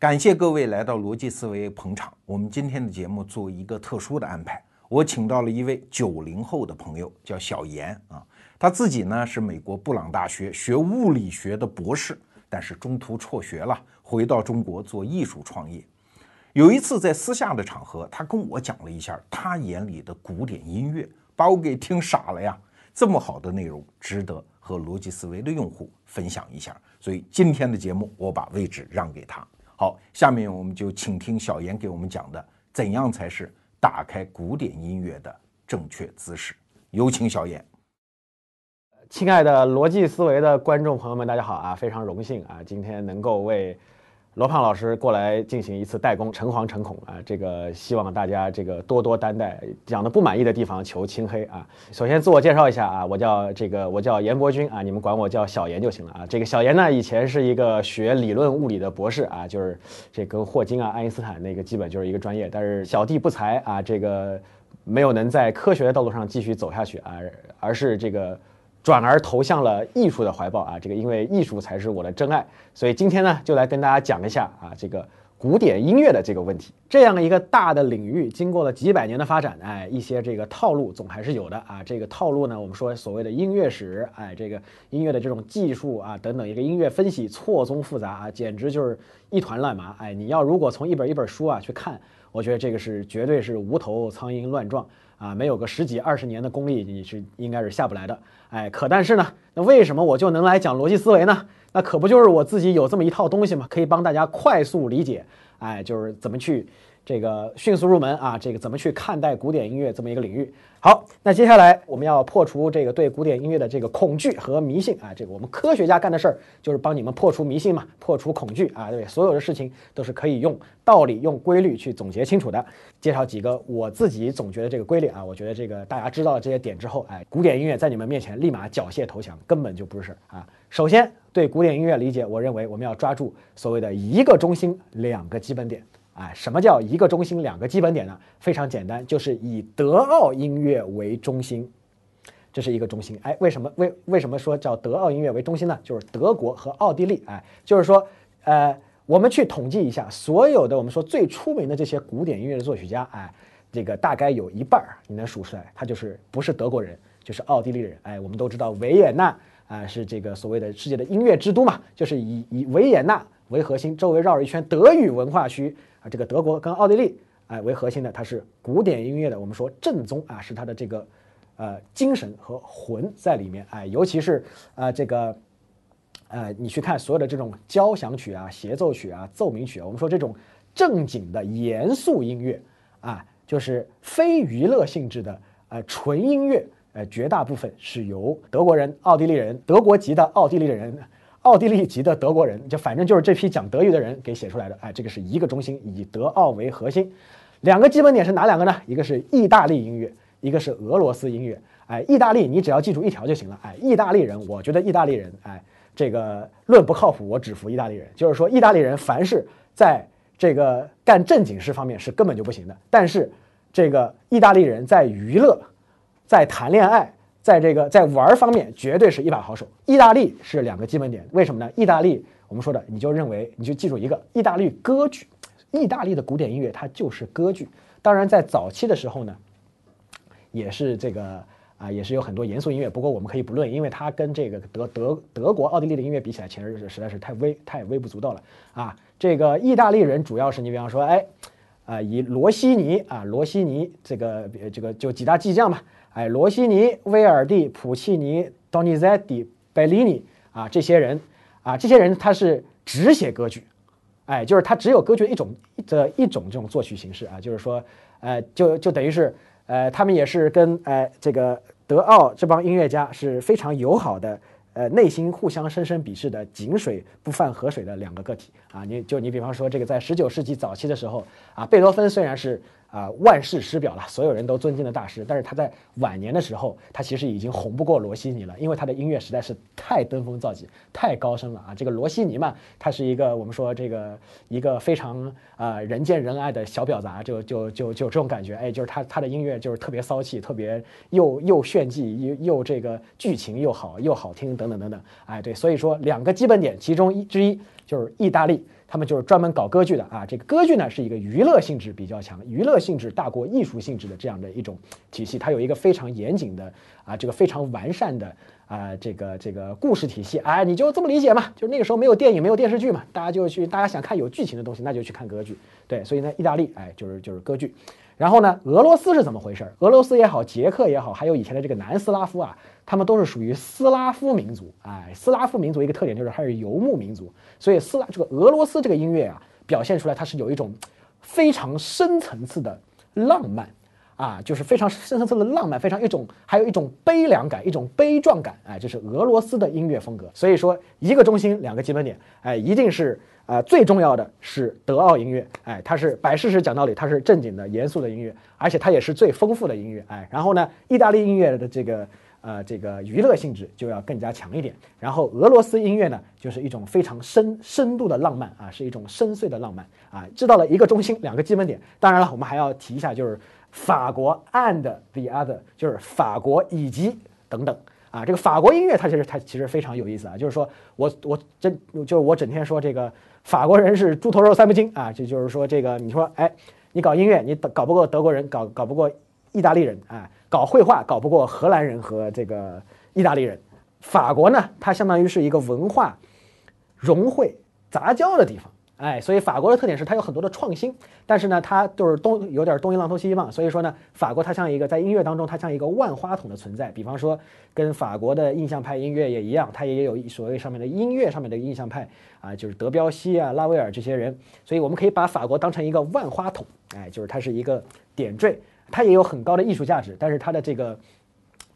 感谢各位来到逻辑思维捧场。我们今天的节目做一个特殊的安排，我请到了一位九零后的朋友，叫小严啊。他自己呢是美国布朗大学学物理学的博士，但是中途辍学了，回到中国做艺术创业。有一次在私下的场合，他跟我讲了一下他眼里的古典音乐，把我给听傻了呀！这么好的内容，值得和逻辑思维的用户分享一下。所以今天的节目，我把位置让给他。好，下面我们就请听小严给我们讲的，怎样才是打开古典音乐的正确姿势。有请小严。亲爱的逻辑思维的观众朋友们，大家好啊！非常荣幸啊，今天能够为罗胖老师过来进行一次代工，诚惶诚恐啊！这个希望大家这个多多担待，讲的不满意的地方求轻黑啊！首先自我介绍一下啊，我叫这个我叫严伯君啊，你们管我叫小严就行了啊。这个小严呢，以前是一个学理论物理的博士啊，就是这跟霍金啊、爱因斯坦那个基本就是一个专业，但是小弟不才啊，这个没有能在科学的道路上继续走下去啊，而是这个。转而投向了艺术的怀抱啊，这个因为艺术才是我的真爱，所以今天呢就来跟大家讲一下啊这个古典音乐的这个问题。这样一个大的领域，经过了几百年的发展，哎，一些这个套路总还是有的啊。这个套路呢，我们说所谓的音乐史，哎，这个音乐的这种技术啊等等，一个音乐分析错综复杂啊，简直就是一团乱麻。哎，你要如果从一本一本书啊去看，我觉得这个是绝对是无头苍蝇乱撞。啊，没有个十几二十年的功力，你是应该是下不来的。哎，可但是呢，那为什么我就能来讲逻辑思维呢？那可不就是我自己有这么一套东西嘛？可以帮大家快速理解，哎，就是怎么去。这个迅速入门啊，这个怎么去看待古典音乐这么一个领域？好，那接下来我们要破除这个对古典音乐的这个恐惧和迷信啊，这个我们科学家干的事儿就是帮你们破除迷信嘛，破除恐惧啊，对，所有的事情都是可以用道理、用规律去总结清楚的。介绍几个我自己总结的这个规律啊，我觉得这个大家知道了这些点之后，哎，古典音乐在你们面前立马缴械投降，根本就不是事儿啊。首先对古典音乐理解，我认为我们要抓住所谓的一个中心、两个基本点。哎，什么叫一个中心两个基本点呢？非常简单，就是以德奥音乐为中心，这是一个中心。哎，为什么为为什么说叫德奥音乐为中心呢？就是德国和奥地利。哎，就是说，呃，我们去统计一下，所有的我们说最出名的这些古典音乐的作曲家，哎，这个大概有一半儿你能数出来，他就是不是德国人，就是奥地利人。哎，我们都知道维也纳啊是这个所谓的世界的音乐之都嘛，就是以以维也纳为核心，周围绕着一圈德语文化区。这个德国跟奥地利哎为核心的，它是古典音乐的，我们说正宗啊，是它的这个呃精神和魂在里面哎，尤其是啊这个呃你去看所有的这种交响曲啊、协奏曲啊、奏鸣曲啊，我们说这种正经的严肃音乐啊，就是非娱乐性质的呃纯音乐，呃绝大部分是由德国人、奥地利人、德国籍的奥地利人。奥地利籍的德国人，就反正就是这批讲德语的人给写出来的。哎，这个是一个中心，以德奥为核心。两个基本点是哪两个呢？一个是意大利音乐，一个是俄罗斯音乐。哎，意大利你只要记住一条就行了。哎，意大利人，我觉得意大利人，哎，这个论不靠谱，我只服意大利人。就是说，意大利人凡是在这个干正经事方面是根本就不行的。但是，这个意大利人在娱乐，在谈恋爱。在这个在玩方面，绝对是一把好手。意大利是两个基本点，为什么呢？意大利我们说的，你就认为你就记住一个，意大利歌剧，意大利的古典音乐它就是歌剧。当然，在早期的时候呢，也是这个啊，也是有很多严肃音乐。不过我们可以不论，因为它跟这个德德德国、奥地利的音乐比起来，其实实在是太微太微不足道了啊。这个意大利人主要是你比方说，哎，啊，以罗西尼啊，罗西尼这个这个就几大巨匠嘛。哎，罗西尼、威尔第、普契尼、多尼塞蒂、贝利尼啊，这些人啊，这些人他是只写歌剧，哎，就是他只有歌剧一种的一种这种作曲形式啊，就是说，呃，就就等于是，呃，他们也是跟呃这个德奥这帮音乐家是非常友好的，呃，内心互相深深鄙视的井水不犯河水的两个个体啊。你就你比方说这个在十九世纪早期的时候啊，贝多芬虽然是。啊，万世师表了，所有人都尊敬的大师。但是他在晚年的时候，他其实已经红不过罗西尼了，因为他的音乐实在是太登峰造极、太高深了啊！这个罗西尼嘛，他是一个我们说这个一个非常啊人见人爱的小婊砸，就就就就这种感觉。哎，就是他他的音乐就是特别骚气，特别又又炫技，又又这个剧情又好又好听等等等等。哎，对，所以说两个基本点，其中一之一就是意大利他们就是专门搞歌剧的啊。这个歌剧呢是一个娱乐性质比较强，娱乐性质大过艺术性质的这样的一种体系，它有一个非常严谨的啊，这个非常完善的啊，这个这个故事体系。哎，你就这么理解嘛？就是那个时候没有电影，没有电视剧嘛，大家就去，大家想看有剧情的东西，那就去看歌剧。对，所以呢，意大利哎，就是就是歌剧。然后呢，俄罗斯是怎么回事？俄罗斯也好，捷克也好，还有以前的这个南斯拉夫啊，他们都是属于斯拉夫民族。哎，斯拉夫民族一个特点就是它是游牧民族，所以斯拉这个俄罗斯这个音乐啊，表现出来它是有一种非常深层次的浪漫啊，就是非常深层次的浪漫，非常一种还有一种悲凉感，一种悲壮感。哎，这是俄罗斯的音乐风格。所以说，一个中心，两个基本点，哎，一定是。啊，最重要的是德奥音乐，哎，它是摆事实讲道理，它是正经的、严肃的音乐，而且它也是最丰富的音乐，哎，然后呢，意大利音乐的这个呃这个娱乐性质就要更加强一点，然后俄罗斯音乐呢，就是一种非常深深度的浪漫啊，是一种深邃的浪漫啊，知道了一个中心，两个基本点，当然了，我们还要提一下，就是法国 and the other，就是法国以及等等。啊，这个法国音乐它其实它其实非常有意思啊，就是说我我真就我整天说这个法国人是猪头肉三不精啊，这就是说这个你说哎，你搞音乐你搞不过德国人，搞搞不过意大利人啊，搞绘画搞不过荷兰人和这个意大利人，法国呢它相当于是一个文化融汇杂交的地方。哎，所以法国的特点是它有很多的创新，但是呢，它就是东有点东一榔头西一棒，所以说呢，法国它像一个在音乐当中，它像一个万花筒的存在。比方说，跟法国的印象派音乐也一样，它也有所谓上面的音乐上面的印象派啊，就是德彪西啊、拉威尔这些人。所以我们可以把法国当成一个万花筒，哎，就是它是一个点缀，它也有很高的艺术价值，但是它的这个。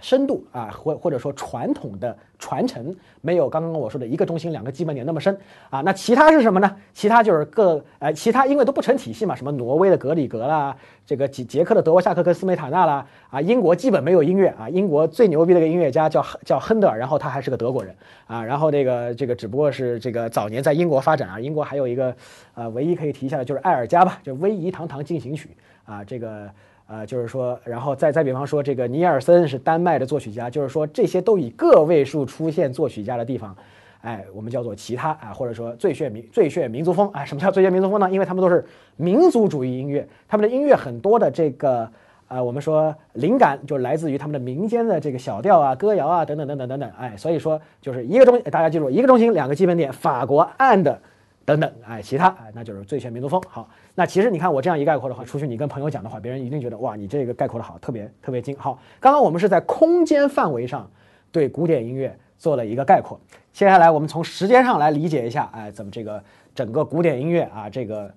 深度啊，或或者说传统的传承没有刚刚我说的一个中心两个基本点那么深啊。那其他是什么呢？其他就是各呃，其他因为都不成体系嘛，什么挪威的格里格啦，这个捷捷克的德沃夏克跟斯梅塔纳啦，啊，英国基本没有音乐啊。英国最牛逼的一个音乐家叫叫亨德尔，然后他还是个德国人啊。然后这个这个只不过是这个早年在英国发展啊。英国还有一个呃，唯一可以提一下的就是艾尔加吧，就《威仪堂堂进行曲》啊，这个。啊，就是说，然后再再比方说，这个尼尔森是丹麦的作曲家，就是说这些都以个位数出现作曲家的地方，哎，我们叫做其他啊，或者说最炫民最炫民族风啊。什么叫最炫民族风呢？因为他们都是民族主义音乐，他们的音乐很多的这个啊，我们说灵感就来自于他们的民间的这个小调啊、歌谣啊等等等等等等，哎，所以说就是一个中，大家记住一个中心两个基本点，法国 and 等等，哎，其他哎，那就是最炫民族风。好。那其实你看我这样一概括的话，出去你跟朋友讲的话，别人一定觉得哇，你这个概括的好，特别特别精。好，刚刚我们是在空间范围上对古典音乐做了一个概括，接下来我们从时间上来理解一下，哎，怎么这个整个古典音乐啊，这个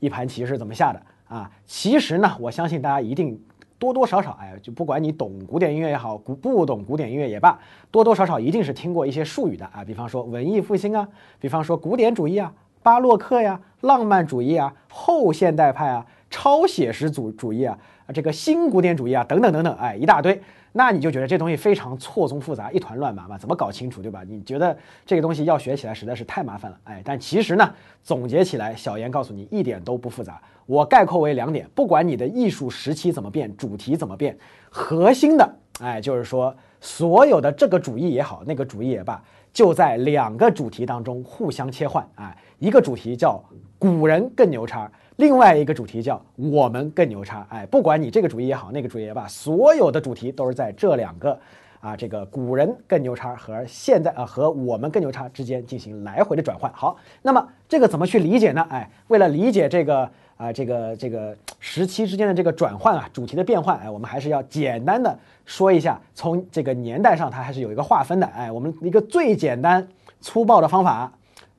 一盘棋是怎么下的啊？其实呢，我相信大家一定多多少少，哎，就不管你懂古典音乐也好，古不懂古典音乐也罢，多多少少一定是听过一些术语的啊，比方说文艺复兴啊，比方说古典主义啊。巴洛克呀，浪漫主义啊，后现代派啊，超写实主主义啊，这个新古典主义啊，等等等等，哎，一大堆，那你就觉得这东西非常错综复杂，一团乱麻嘛，怎么搞清楚，对吧？你觉得这个东西要学起来实在是太麻烦了，哎，但其实呢，总结起来，小严告诉你一点都不复杂，我概括为两点，不管你的艺术时期怎么变，主题怎么变，核心的，哎，就是说所有的这个主义也好，那个主义也罢。就在两个主题当中互相切换啊，一个主题叫古人更牛叉，另外一个主题叫我们更牛叉。哎，不管你这个主义也好，那个主义也罢，所有的主题都是在这两个啊，这个古人更牛叉和现在啊和我们更牛叉之间进行来回的转换。好，那么这个怎么去理解呢？哎，为了理解这个。啊，这个这个时期之间的这个转换啊，主题的变换，哎，我们还是要简单的说一下，从这个年代上，它还是有一个划分的，哎，我们一个最简单粗暴的方法，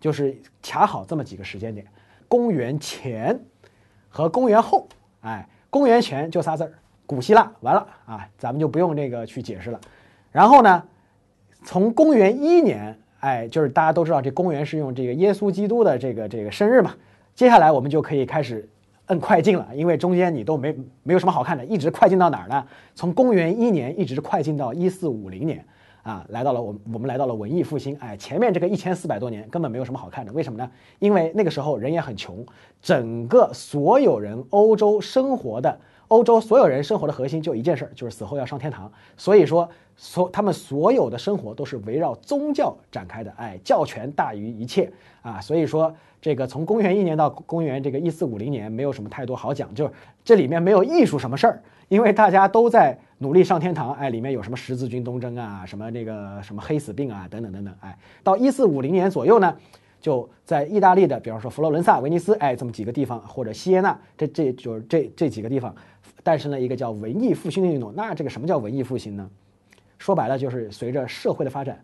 就是卡好这么几个时间点：公元前和公元后。哎，公元前就仨字儿，古希腊，完了啊，咱们就不用这个去解释了。然后呢，从公元一年，哎，就是大家都知道，这公元是用这个耶稣基督的这个这个生日嘛。接下来我们就可以开始摁快进了，因为中间你都没没有什么好看的，一直快进到哪儿呢？从公元一年一直快进到一四五零年，啊，来到了我们我们来到了文艺复兴，哎，前面这个一千四百多年根本没有什么好看的，为什么呢？因为那个时候人也很穷，整个所有人欧洲生活的欧洲所有人生活的核心就一件事儿，就是死后要上天堂。所以说，所他们所有的生活都是围绕宗教展开的，哎，教权大于一切啊。所以说，这个从公元一年到公元这个一四五零年，没有什么太多好讲，就是这里面没有艺术什么事儿，因为大家都在努力上天堂。哎，里面有什么十字军东征啊，什么那个什么黑死病啊，等等等等。哎，到一四五零年左右呢。就在意大利的，比方说佛罗伦萨、威尼斯，哎，这么几个地方，或者锡耶纳，这这就是这这几个地方，诞生了一个叫文艺复兴的运动。那这个什么叫文艺复兴呢？说白了就是随着社会的发展，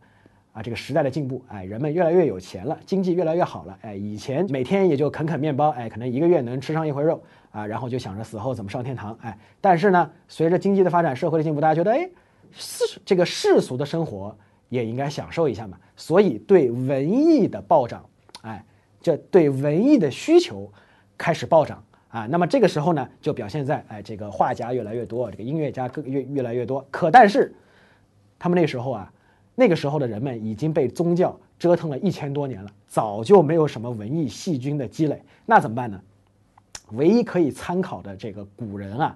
啊，这个时代的进步，哎，人们越来越有钱了，经济越来越好了，哎，以前每天也就啃啃面包，哎，可能一个月能吃上一回肉，啊，然后就想着死后怎么上天堂，哎，但是呢，随着经济的发展，社会的进步，大家觉得，哎，世这个世俗的生活也应该享受一下嘛，所以对文艺的暴涨。哎，这对文艺的需求开始暴涨啊！那么这个时候呢，就表现在哎，这个画家越来越多，这个音乐家更越越来越多。可但是，他们那时候啊，那个时候的人们已经被宗教折腾了一千多年了，早就没有什么文艺细菌的积累。那怎么办呢？唯一可以参考的这个古人啊，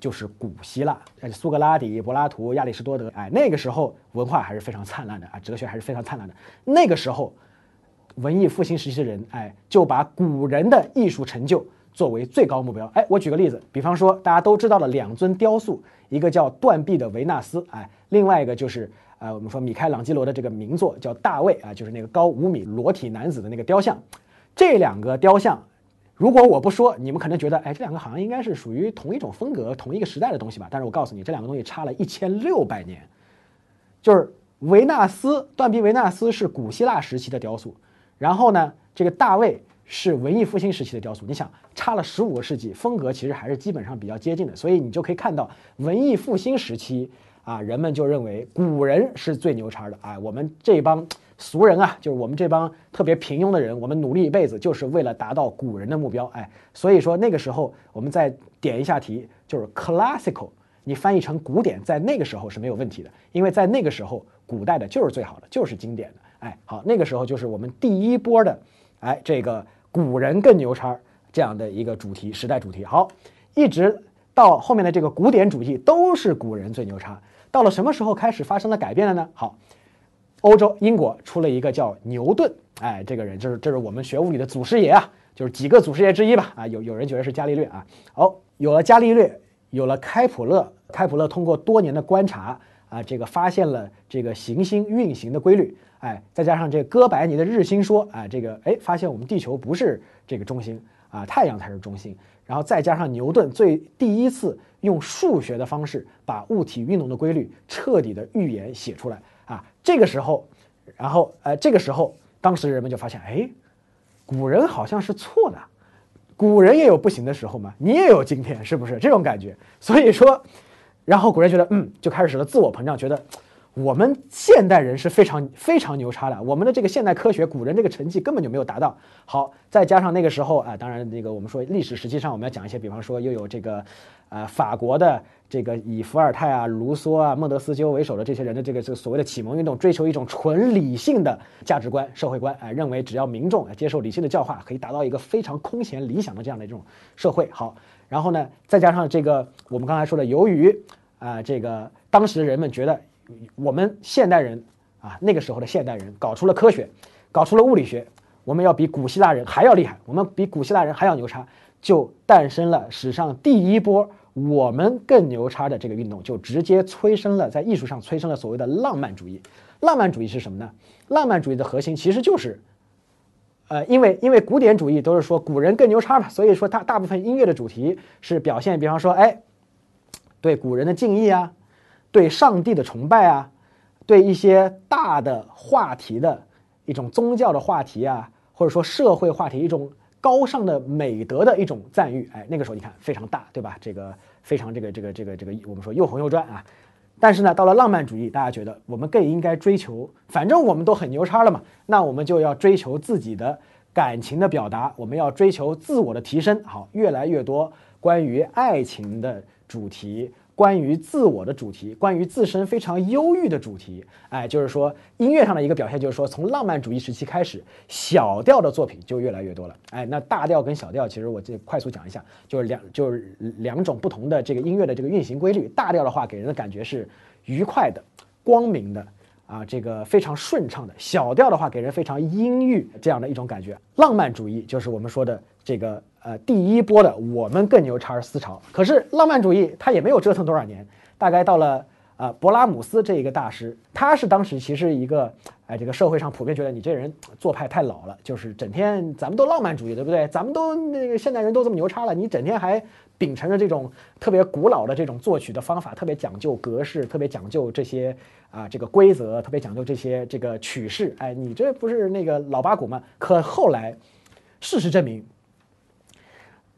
就是古希腊，苏格拉底、柏拉图、亚里士多德。哎，那个时候文化还是非常灿烂的啊，哲学还是非常灿烂的。那个时候。文艺复兴时期的人，哎，就把古人的艺术成就作为最高目标。哎，我举个例子，比方说大家都知道的两尊雕塑，一个叫断臂的维纳斯，哎，另外一个就是啊，我们说米开朗基罗的这个名作叫大卫啊，就是那个高五米裸体男子的那个雕像。这两个雕像，如果我不说，你们可能觉得，哎，这两个好像应该是属于同一种风格、同一个时代的东西吧？但是我告诉你，这两个东西差了一千六百年。就是维纳斯，断臂维纳斯是古希腊时期的雕塑。然后呢，这个大卫是文艺复兴时期的雕塑，你想差了十五个世纪，风格其实还是基本上比较接近的，所以你就可以看到文艺复兴时期啊，人们就认为古人是最牛叉的啊，我们这帮俗人啊，就是我们这帮特别平庸的人，我们努力一辈子就是为了达到古人的目标，哎，所以说那个时候我们再点一下题，就是 classical，你翻译成古典，在那个时候是没有问题的，因为在那个时候古代的就是最好的，就是经典的。哎，好，那个时候就是我们第一波的，哎，这个古人更牛叉这样的一个主题，时代主题。好，一直到后面的这个古典主义都是古人最牛叉。到了什么时候开始发生了改变了呢？好，欧洲英国出了一个叫牛顿，哎，这个人就是这是我们学物理的祖师爷啊，就是几个祖师爷之一吧。啊，有有人觉得是伽利略啊。好，有了伽利略，有了开普勒，开普勒通过多年的观察啊，这个发现了这个行星运行的规律。哎，再加上这哥白尼的日心说，啊，这个哎，发现我们地球不是这个中心啊，太阳才是中心。然后再加上牛顿最第一次用数学的方式把物体运动的规律彻底的预言写出来啊，这个时候，然后呃，这个时候，当时人们就发现，哎，古人好像是错的，古人也有不行的时候嘛，你也有今天，是不是这种感觉？所以说，然后古人觉得，嗯，就开始了自我膨胀，觉得。我们现代人是非常非常牛叉的，我们的这个现代科学，古人这个成绩根本就没有达到。好，再加上那个时候啊，当然那个我们说历史实际上我们要讲一些，比方说又有这个，呃，法国的这个以伏尔泰啊、卢梭啊、孟德斯鸠为首的这些人的这个这个所谓的启蒙运动，追求一种纯理性的价值观、社会观，啊，认为只要民众接受理性的教化，可以达到一个非常空前理想的这样的这种社会。好，然后呢，再加上这个我们刚才说的，由于啊，这个当时人们觉得。我们现代人啊，那个时候的现代人搞出了科学，搞出了物理学，我们要比古希腊人还要厉害，我们比古希腊人还要牛叉，就诞生了史上第一波我们更牛叉的这个运动，就直接催生了在艺术上催生了所谓的浪漫主义。浪漫主义是什么呢？浪漫主义的核心其实就是，呃，因为因为古典主义都是说古人更牛叉嘛，所以说它大部分音乐的主题是表现，比方说，哎，对古人的敬意啊。对上帝的崇拜啊，对一些大的话题的一种宗教的话题啊，或者说社会话题一种高尚的美德的一种赞誉，哎，那个时候你看非常大，对吧？这个非常这个这个这个这个我们说又红又专啊。但是呢，到了浪漫主义，大家觉得我们更应该追求，反正我们都很牛叉了嘛，那我们就要追求自己的感情的表达，我们要追求自我的提升。好，越来越多关于爱情的主题。关于自我的主题，关于自身非常忧郁的主题。哎，就是说音乐上的一个表现，就是说从浪漫主义时期开始，小调的作品就越来越多了。哎，那大调跟小调，其实我这快速讲一下，就是两就是两种不同的这个音乐的这个运行规律。大调的话，给人的感觉是愉快的、光明的。啊，这个非常顺畅的小调的话，给人非常阴郁这样的一种感觉。浪漫主义就是我们说的这个呃第一波的我们更牛叉思潮。可是浪漫主义它也没有折腾多少年，大概到了呃勃拉姆斯这一个大师，他是当时其实一个哎这个社会上普遍觉得你这人做派太老了，就是整天咱们都浪漫主义对不对？咱们都那个现代人都这么牛叉了，你整天还秉承着这种特别古老的这种作曲的方法，特别讲究格式，特别讲究这些。啊，这个规则特别讲究这些这个曲式，哎，你这不是那个老八股吗？可后来，事实证明，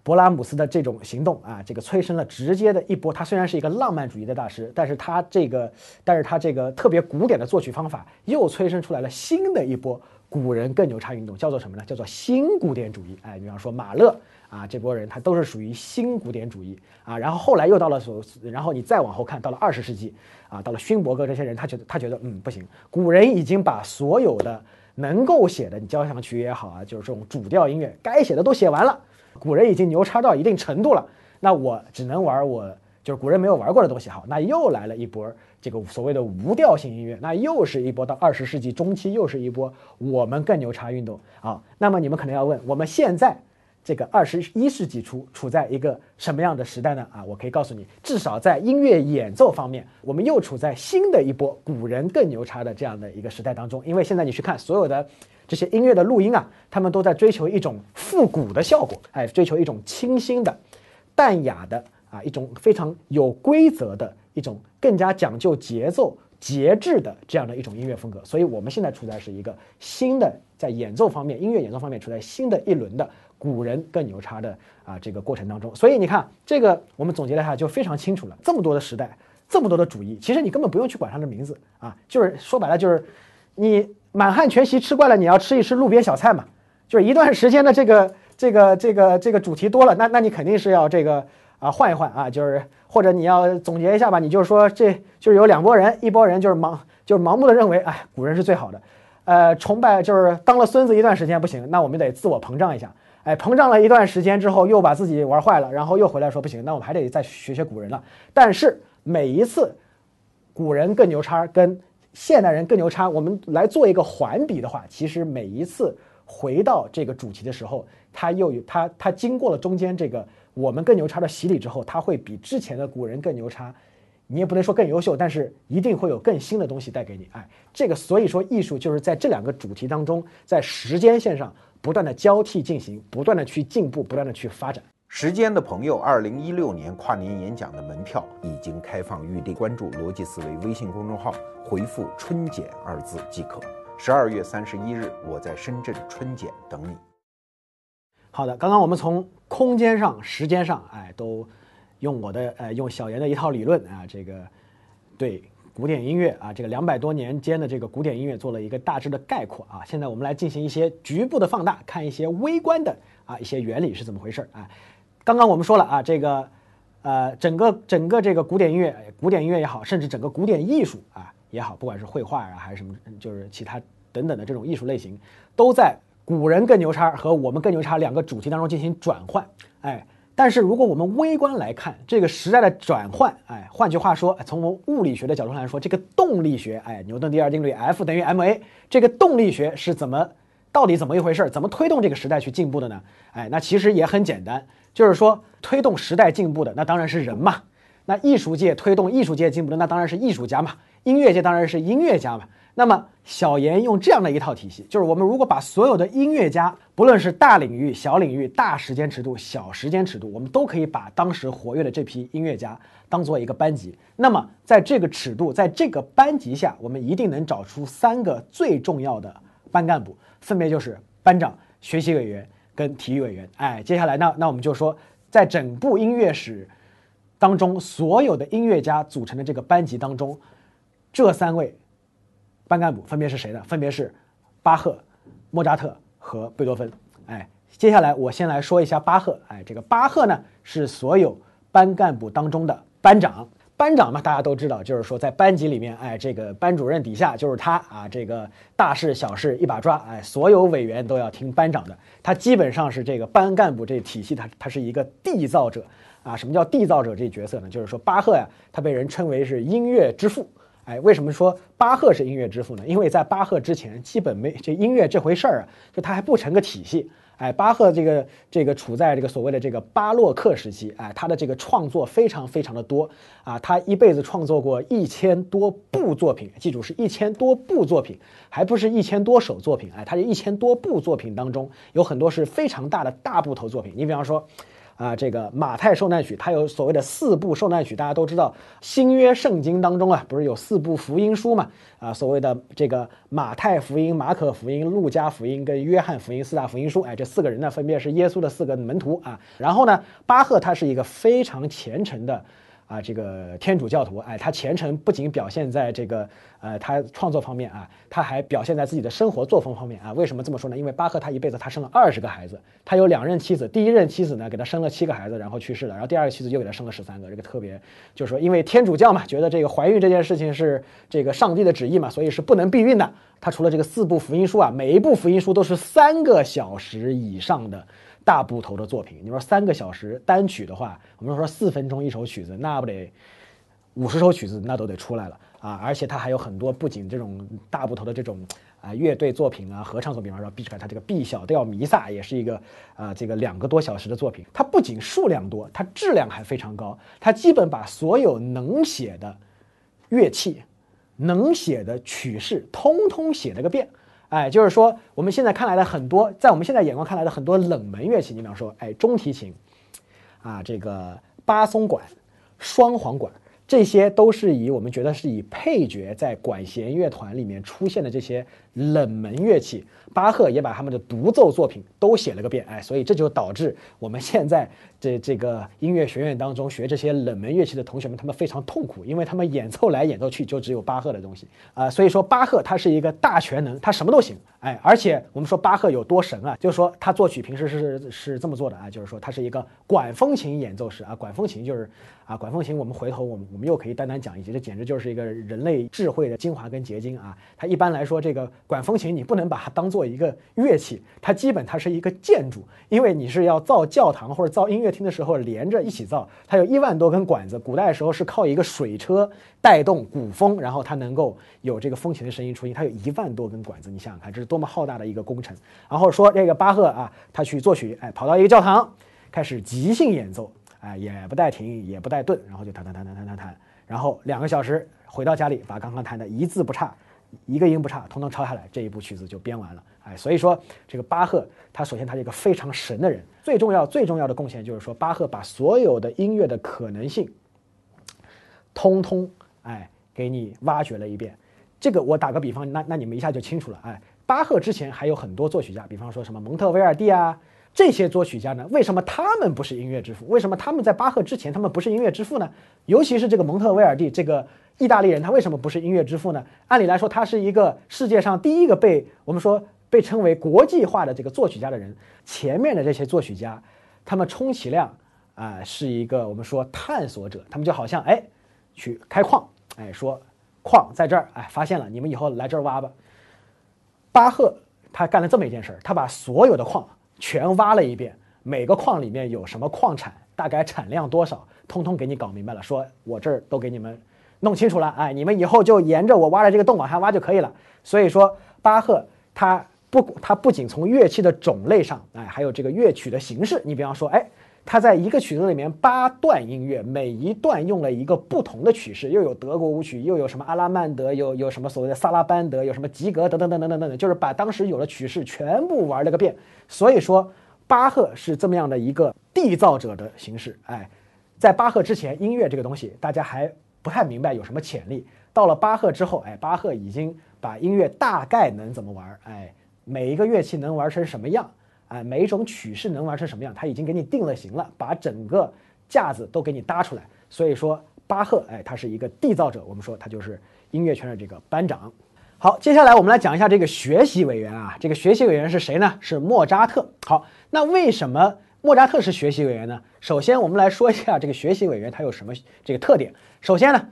勃拉姆斯的这种行动啊，这个催生了直接的一波。他虽然是一个浪漫主义的大师，但是他这个，但是他这个特别古典的作曲方法，又催生出来了新的一波古人更牛叉运动，叫做什么呢？叫做新古典主义。哎，比方说马勒。啊，这波人他都是属于新古典主义啊，然后后来又到了所，然后你再往后看，到了二十世纪啊，到了勋伯格这些人，他觉得他觉得嗯不行，古人已经把所有的能够写的，你交响曲也好啊，就是这种主调音乐该写的都写完了，古人已经牛叉到一定程度了，那我只能玩我就是古人没有玩过的东西，好，那又来了一波这个所谓的无调性音乐，那又是一波到二十世纪中期又是一波我们更牛叉运动啊，那么你们可能要问，我们现在。这个二十一世纪初处在一个什么样的时代呢？啊，我可以告诉你，至少在音乐演奏方面，我们又处在新的一波古人更牛叉的这样的一个时代当中。因为现在你去看所有的这些音乐的录音啊，他们都在追求一种复古的效果，哎，追求一种清新的、淡雅的啊，一种非常有规则的一种更加讲究节奏、节制的这样的一种音乐风格。所以我们现在处在是一个新的在演奏方面，音乐演奏方面处在新的一轮的。古人更牛叉的啊，这个过程当中，所以你看这个，我们总结了一下就非常清楚了。这么多的时代，这么多的主义，其实你根本不用去管它的名字啊，就是说白了就是，你满汉全席吃惯了，你要吃一吃路边小菜嘛。就是一段时间的这个这个这个这个主题多了，那那你肯定是要这个啊换一换啊，就是或者你要总结一下吧，你就是说这就是有两拨人，一拨人就是盲就是盲目的认为，哎，古人是最好的，呃，崇拜就是当了孙子一段时间不行，那我们得自我膨胀一下。哎，膨胀了一段时间之后，又把自己玩坏了，然后又回来说不行，那我们还得再学学古人了。但是每一次古人更牛叉，跟现代人更牛叉，我们来做一个环比的话，其实每一次回到这个主题的时候，它又有它它经过了中间这个我们更牛叉的洗礼之后，它会比之前的古人更牛叉。你也不能说更优秀，但是一定会有更新的东西带给你。哎，这个所以说艺术就是在这两个主题当中，在时间线上。不断的交替进行，不断的去进步，不断的去发展。时间的朋友，二零一六年跨年演讲的门票已经开放预定，关注逻辑思维微信公众号，回复“春茧”二字即可。十二月三十一日，我在深圳春茧等你。好的，刚刚我们从空间上、时间上，哎，都用我的呃，用小严的一套理论啊，这个对。古典音乐啊，这个两百多年间的这个古典音乐做了一个大致的概括啊。现在我们来进行一些局部的放大，看一些微观的啊一些原理是怎么回事啊。刚刚我们说了啊，这个呃整个整个这个古典音乐，古典音乐也好，甚至整个古典艺术啊也好，不管是绘画啊还是什么，就是其他等等的这种艺术类型，都在古人更牛叉和我们更牛叉两个主题当中进行转换，哎。但是如果我们微观来看这个时代的转换，哎，换句话说，从我们物理学的角度上来说，这个动力学，哎，牛顿第二定律，F 等于 ma，这个动力学是怎么，到底怎么一回事？怎么推动这个时代去进步的呢？哎，那其实也很简单，就是说推动时代进步的，那当然是人嘛。那艺术界推动艺术界进步的，那当然是艺术家嘛。音乐界当然是音乐家嘛。那么小严用这样的一套体系，就是我们如果把所有的音乐家，不论是大领域、小领域、大时间尺度、小时间尺度，我们都可以把当时活跃的这批音乐家当做一个班级。那么在这个尺度，在这个班级下，我们一定能找出三个最重要的班干部，分别就是班长、学习委员跟体育委员。哎，接下来呢，那我们就说，在整部音乐史当中，所有的音乐家组成的这个班级当中，这三位。班干部分别是谁呢？分别是巴赫、莫扎特和贝多芬。哎，接下来我先来说一下巴赫。哎，这个巴赫呢是所有班干部当中的班长。班长嘛，大家都知道，就是说在班级里面，哎，这个班主任底下就是他啊，这个大事小事一把抓，哎，所有委员都要听班长的。他基本上是这个班干部这体系，他他是一个缔造者啊。什么叫缔造者这角色呢？就是说巴赫呀，他被人称为是音乐之父。哎，为什么说巴赫是音乐之父呢？因为在巴赫之前，基本没这音乐这回事儿啊，就他还不成个体系。哎，巴赫这个这个处在这个所谓的这个巴洛克时期，哎，他的这个创作非常非常的多啊，他一辈子创作过一千多部作品，记住是一千多部作品，还不是一千多首作品，哎，他这一千多部作品当中有很多是非常大的大部头作品，你比方说。啊，这个马太受难曲，它有所谓的四部受难曲，大家都知道，新约圣经当中啊，不是有四部福音书嘛？啊，所谓的这个马太福音、马可福音、路加福音跟约翰福音四大福音书，哎，这四个人呢，分别是耶稣的四个门徒啊。然后呢，巴赫他是一个非常虔诚的。啊，这个天主教徒，哎，他虔诚不仅表现在这个，呃，他创作方面啊，他还表现在自己的生活作风方面啊。为什么这么说呢？因为巴赫他一辈子他生了二十个孩子，他有两任妻子，第一任妻子呢给他生了七个孩子，然后去世了，然后第二个妻子又给他生了十三个。这个特别就是说，因为天主教嘛，觉得这个怀孕这件事情是这个上帝的旨意嘛，所以是不能避孕的。他除了这个四部福音书啊，每一部福音书都是三个小时以上的。大部头的作品，你说三个小时单曲的话，我们说四分钟一首曲子，那不得五十首曲子，那都得出来了啊！而且它还有很多，不仅这种大部头的这种啊乐队作品啊、合唱作品，比方说 B 出来，它这个 B 小调弥撒也是一个啊这个两个多小时的作品。它不仅数量多，它质量还非常高。它基本把所有能写的乐器、能写的曲式，通通写了个遍。哎，就是说，我们现在看来的很多，在我们现在眼光看来的很多冷门乐器，你比方说，哎，中提琴，啊，这个巴松管、双簧管。这些都是以我们觉得是以配角在管弦乐团里面出现的这些冷门乐器，巴赫也把他们的独奏作品都写了个遍，哎，所以这就导致我们现在这这个音乐学院当中学这些冷门乐器的同学们，他们非常痛苦，因为他们演奏来演奏去就只有巴赫的东西。啊，所以说巴赫他是一个大全能，他什么都行，哎，而且我们说巴赫有多神啊，就是说他作曲平时是是这么做的啊，就是说他是一个管风琴演奏师啊，管风琴就是啊，管风琴我们回头我们。我们又可以单单讲一集，这简直就是一个人类智慧的精华跟结晶啊！它一般来说，这个管风琴你不能把它当做一个乐器，它基本它是一个建筑，因为你是要造教堂或者造音乐厅的时候连着一起造，它有一万多根管子，古代的时候是靠一个水车带动鼓风，然后它能够有这个风琴的声音出现，它有一万多根管子，你想想看，这是多么浩大的一个工程。然后说这个巴赫啊，他去作曲，哎，跑到一个教堂，开始即兴演奏。哎，也不带停，也不带顿，然后就弹弹弹弹弹弹弹，然后两个小时回到家里，把刚刚弹的一字不差，一个音不差，统统抄下来，这一部曲子就编完了。哎，所以说这个巴赫，他首先他是一个非常神的人，最重要最重要的贡献就是说，巴赫把所有的音乐的可能性，通通哎给你挖掘了一遍。这个我打个比方，那那你们一下就清楚了。哎，巴赫之前还有很多作曲家，比方说什么蒙特威尔第啊。这些作曲家呢？为什么他们不是音乐之父？为什么他们在巴赫之前他们不是音乐之父呢？尤其是这个蒙特威尔第这个意大利人，他为什么不是音乐之父呢？按理来说，他是一个世界上第一个被我们说被称为国际化的这个作曲家的人。前面的这些作曲家，他们充其量啊是一个我们说探索者，他们就好像哎去开矿，哎说矿在这儿，哎发现了，你们以后来这儿挖吧。巴赫他干了这么一件事儿，他把所有的矿。全挖了一遍，每个矿里面有什么矿产，大概产量多少，通通给你搞明白了。说我这儿都给你们弄清楚了，哎，你们以后就沿着我挖的这个洞往下挖就可以了。所以说，巴赫他不，他不仅从乐器的种类上，哎，还有这个乐曲的形式。你比方说，哎。他在一个曲子里面八段音乐，每一段用了一个不同的曲式，又有德国舞曲，又有什么阿拉曼德，有有什么所谓的萨拉班德，有什么吉格等等等等等等，就是把当时有的曲式全部玩了个遍。所以说，巴赫是这么样的一个缔造者的形式。哎，在巴赫之前，音乐这个东西大家还不太明白有什么潜力。到了巴赫之后，哎，巴赫已经把音乐大概能怎么玩，哎，每一个乐器能玩成什么样。哎，每一种曲式能玩成什么样，他已经给你定了型了，把整个架子都给你搭出来。所以说，巴赫，哎，他是一个缔造者，我们说他就是音乐圈的这个班长。好，接下来我们来讲一下这个学习委员啊，这个学习委员是谁呢？是莫扎特。好，那为什么莫扎特是学习委员呢？首先，我们来说一下这个学习委员他有什么这个特点。首先呢，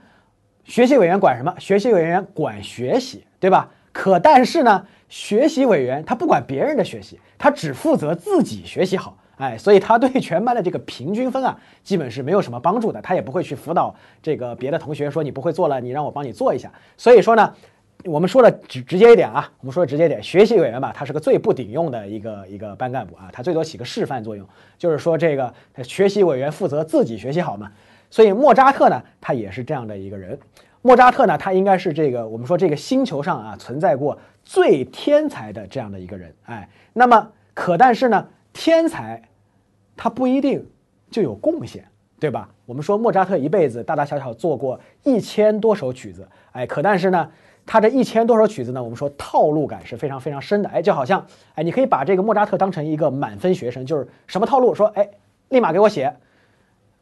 学习委员管什么？学习委员管学习，对吧？可但是呢，学习委员他不管别人的学习，他只负责自己学习好。哎，所以他对全班的这个平均分啊，基本是没有什么帮助的。他也不会去辅导这个别的同学说你不会做了，你让我帮你做一下。所以说呢，我们说的直直接一点啊，我们说的直接一点，学习委员吧，他是个最不顶用的一个一个班干部啊，他最多起个示范作用，就是说这个学习委员负责自己学习好嘛。所以莫扎特呢，他也是这样的一个人。莫扎特呢，他应该是这个我们说这个星球上啊存在过最天才的这样的一个人。哎，那么可但是呢？天才，他不一定就有贡献，对吧？我们说莫扎特一辈子大大小小做过一千多首曲子，哎，可但是呢，他这一千多首曲子呢，我们说套路感是非常非常深的，哎，就好像，哎，你可以把这个莫扎特当成一个满分学生，就是什么套路，说，哎，立马给我写，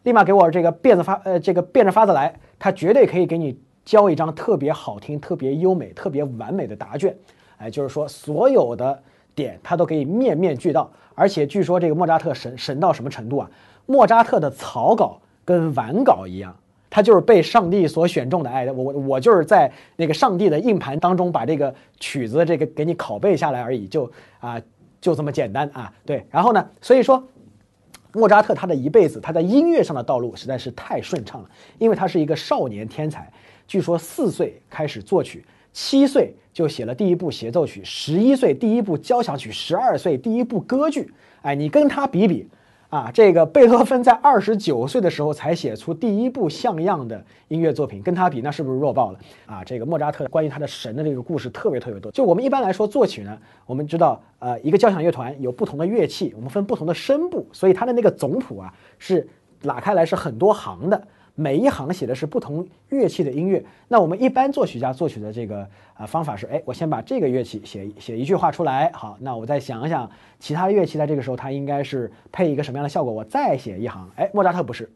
立马给我这个变着法，呃，这个变着法子来，他绝对可以给你交一张特别好听、特别优美、特别完美的答卷，哎，就是说所有的点他都可以面面俱到。而且据说这个莫扎特神神到什么程度啊？莫扎特的草稿跟完稿一样，他就是被上帝所选中的。哎，我我就是在那个上帝的硬盘当中把这个曲子这个给你拷贝下来而已，就啊就这么简单啊。对，然后呢，所以说莫扎特他的一辈子他在音乐上的道路实在是太顺畅了，因为他是一个少年天才，据说四岁开始作曲。七岁就写了第一部协奏曲，十一岁第一部交响曲，十二岁第一部歌剧。哎，你跟他比比，啊，这个贝多芬在二十九岁的时候才写出第一部像样的音乐作品，跟他比，那是不是弱爆了？啊，这个莫扎特关于他的神的这个故事特别特别多。就我们一般来说作曲呢，我们知道，呃，一个交响乐团有不同的乐器，我们分不同的声部，所以它的那个总谱啊是拉开来是很多行的。每一行写的是不同乐器的音乐，那我们一般作曲家作曲的这个啊方法是，哎，我先把这个乐器写写一句话出来，好，那我再想一想其他乐器在这个时候它应该是配一个什么样的效果，我再写一行。哎，莫扎特不是，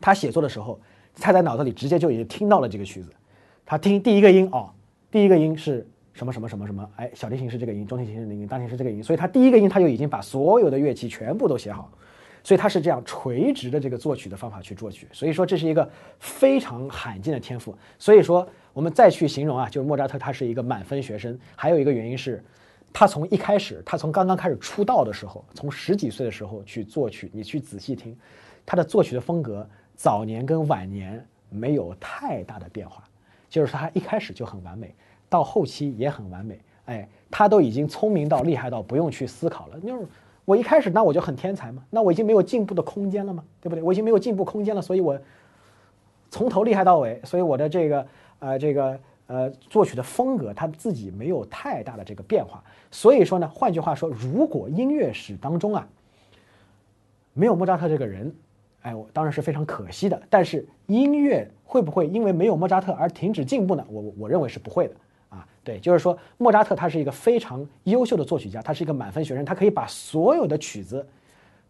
他写作的时候，他在脑子里直接就已经听到了这个曲子，他听第一个音哦，第一个音是什么什么什么什么，哎，小提琴是这个音，中提琴是那个音，大提琴是这个音，所以他第一个音他就已经把所有的乐器全部都写好。所以他是这样垂直的这个作曲的方法去作曲，所以说这是一个非常罕见的天赋。所以说我们再去形容啊，就是莫扎特他是一个满分学生。还有一个原因是，他从一开始，他从刚刚开始出道的时候，从十几岁的时候去作曲，你去仔细听，他的作曲的风格早年跟晚年没有太大的变化，就是他一开始就很完美，到后期也很完美。哎，他都已经聪明到厉害到不用去思考了，就是。我一开始那我就很天才嘛，那我已经没有进步的空间了吗？对不对？我已经没有进步空间了，所以我从头厉害到尾，所以我的这个呃这个呃作曲的风格，他自己没有太大的这个变化。所以说呢，换句话说，如果音乐史当中啊没有莫扎特这个人，哎，我当然是非常可惜的。但是音乐会不会因为没有莫扎特而停止进步呢？我我认为是不会的。啊对，就是说莫扎特他是一个非常优秀的作曲家，他是一个满分学生，他可以把所有的曲子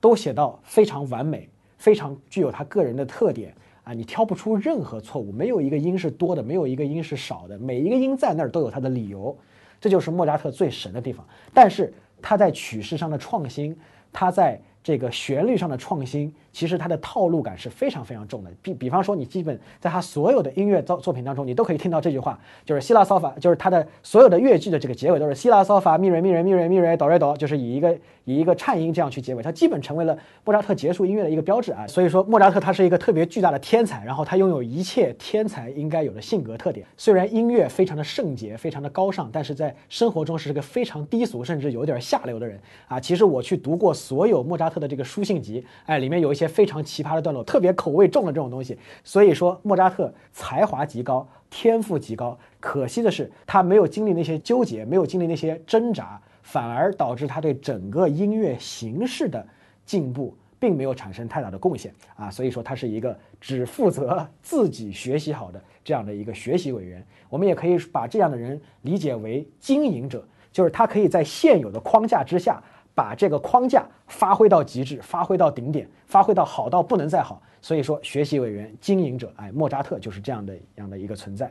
都写到非常完美，非常具有他个人的特点啊，你挑不出任何错误，没有一个音是多的，没有一个音是少的，每一个音在那儿都有它的理由，这就是莫扎特最神的地方。但是他在曲式上的创新，他在。这个旋律上的创新，其实它的套路感是非常非常重的。比比方说，你基本在他所有的音乐作作品当中，你都可以听到这句话，就是希拉骚法，就是他的所有的乐句的这个结尾都是希拉骚法咪瑞咪瑞咪瑞咪瑞哆瑞哆，就是以一个以一个颤音这样去结尾，它基本成为了莫扎特结束音乐的一个标志啊。所以说，莫扎特他是一个特别巨大的天才，然后他拥有一切天才应该有的性格特点。虽然音乐非常的圣洁，非常的高尚，但是在生活中是个非常低俗，甚至有点下流的人啊。其实我去读过所有莫扎。特的这个书信集，哎，里面有一些非常奇葩的段落，特别口味重的这种东西。所以说，莫扎特才华极高，天赋极高，可惜的是他没有经历那些纠结，没有经历那些挣扎，反而导致他对整个音乐形式的进步并没有产生太大的贡献啊。所以说，他是一个只负责自己学习好的这样的一个学习委员。我们也可以把这样的人理解为经营者，就是他可以在现有的框架之下。把这个框架发挥到极致，发挥到顶点，发挥到好到不能再好。所以说，学习委员、经营者，哎，莫扎特就是这样的样的一个存在。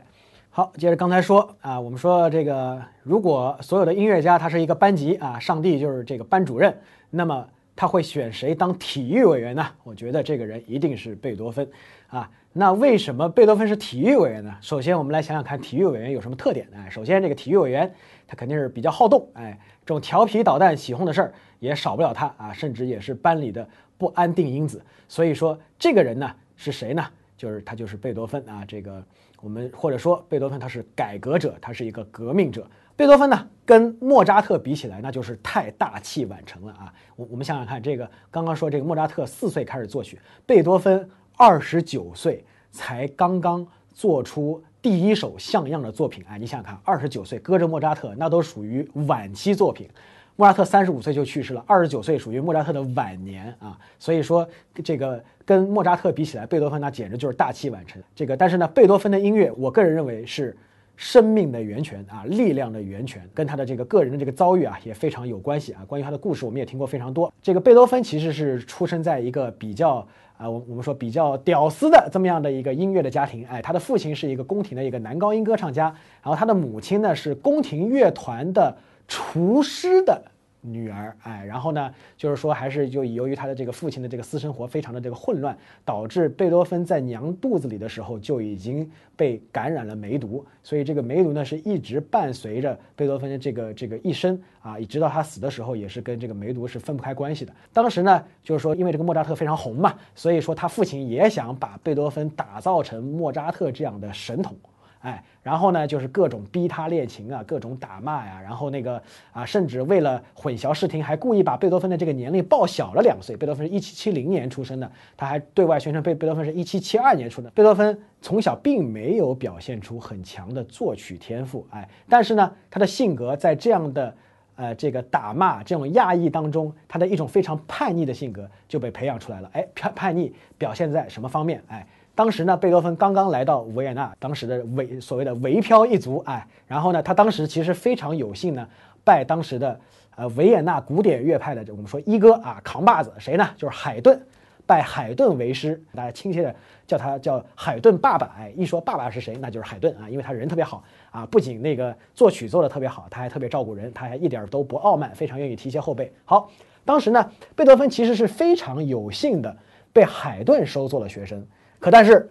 好，接着刚才说啊，我们说这个，如果所有的音乐家他是一个班级啊，上帝就是这个班主任，那么他会选谁当体育委员呢？我觉得这个人一定是贝多芬啊。那为什么贝多芬是体育委员呢？首先，我们来想想看，体育委员有什么特点？呢，首先这个体育委员他肯定是比较好动，哎，这种调皮捣蛋、起哄的事儿也少不了他啊，甚至也是班里的不安定因子。所以说，这个人呢是谁呢？就是他就是贝多芬啊。这个我们或者说贝多芬他是改革者，他是一个革命者。贝多芬呢跟莫扎特比起来，那就是太大器晚成了啊。我我们想想看，这个刚刚说这个莫扎特四岁开始作曲，贝多芬。二十九岁才刚刚做出第一首像样的作品，哎，你想想看，二十九岁搁着莫扎特，那都属于晚期作品。莫扎特三十五岁就去世了，二十九岁属于莫扎特的晚年啊。所以说，这个跟莫扎特比起来，贝多芬那简直就是大器晚成。这个，但是呢，贝多芬的音乐，我个人认为是生命的源泉啊，力量的源泉，跟他的这个个人的这个遭遇啊也非常有关系啊。关于他的故事，我们也听过非常多。这个贝多芬其实是出生在一个比较。啊，我我们说比较屌丝的这么样的一个音乐的家庭，哎，他的父亲是一个宫廷的一个男高音歌唱家，然后他的母亲呢是宫廷乐团的厨师的。女儿，哎，然后呢，就是说，还是就由于他的这个父亲的这个私生活非常的这个混乱，导致贝多芬在娘肚子里的时候就已经被感染了梅毒，所以这个梅毒呢是一直伴随着贝多芬的这个这个一生啊，一直到他死的时候也是跟这个梅毒是分不开关系的。当时呢，就是说，因为这个莫扎特非常红嘛，所以说他父亲也想把贝多芬打造成莫扎特这样的神童。哎，然后呢，就是各种逼他练琴啊，各种打骂呀，然后那个啊，甚至为了混淆视听，还故意把贝多芬的这个年龄报小了两岁。贝多芬是一七七零年出生的，他还对外宣称贝贝多芬是一七七二年出的。贝多芬从小并没有表现出很强的作曲天赋，哎，但是呢，他的性格在这样的呃这个打骂这种压抑当中，他的一种非常叛逆的性格就被培养出来了。哎，叛叛逆表现在什么方面？哎。当时呢，贝多芬刚刚来到维也纳，当时的维所谓的维漂一族，哎，然后呢，他当时其实非常有幸呢，拜当时的呃维也纳古典乐派的我们说一哥啊扛把子谁呢？就是海顿，拜海顿为师，大家亲切的叫他叫海顿爸爸，哎，一说爸爸是谁，那就是海顿啊，因为他人特别好啊，不仅那个作曲做的特别好，他还特别照顾人，他还一点都不傲慢，非常愿意提携后辈。好，当时呢，贝多芬其实是非常有幸的被海顿收做了学生。可但是，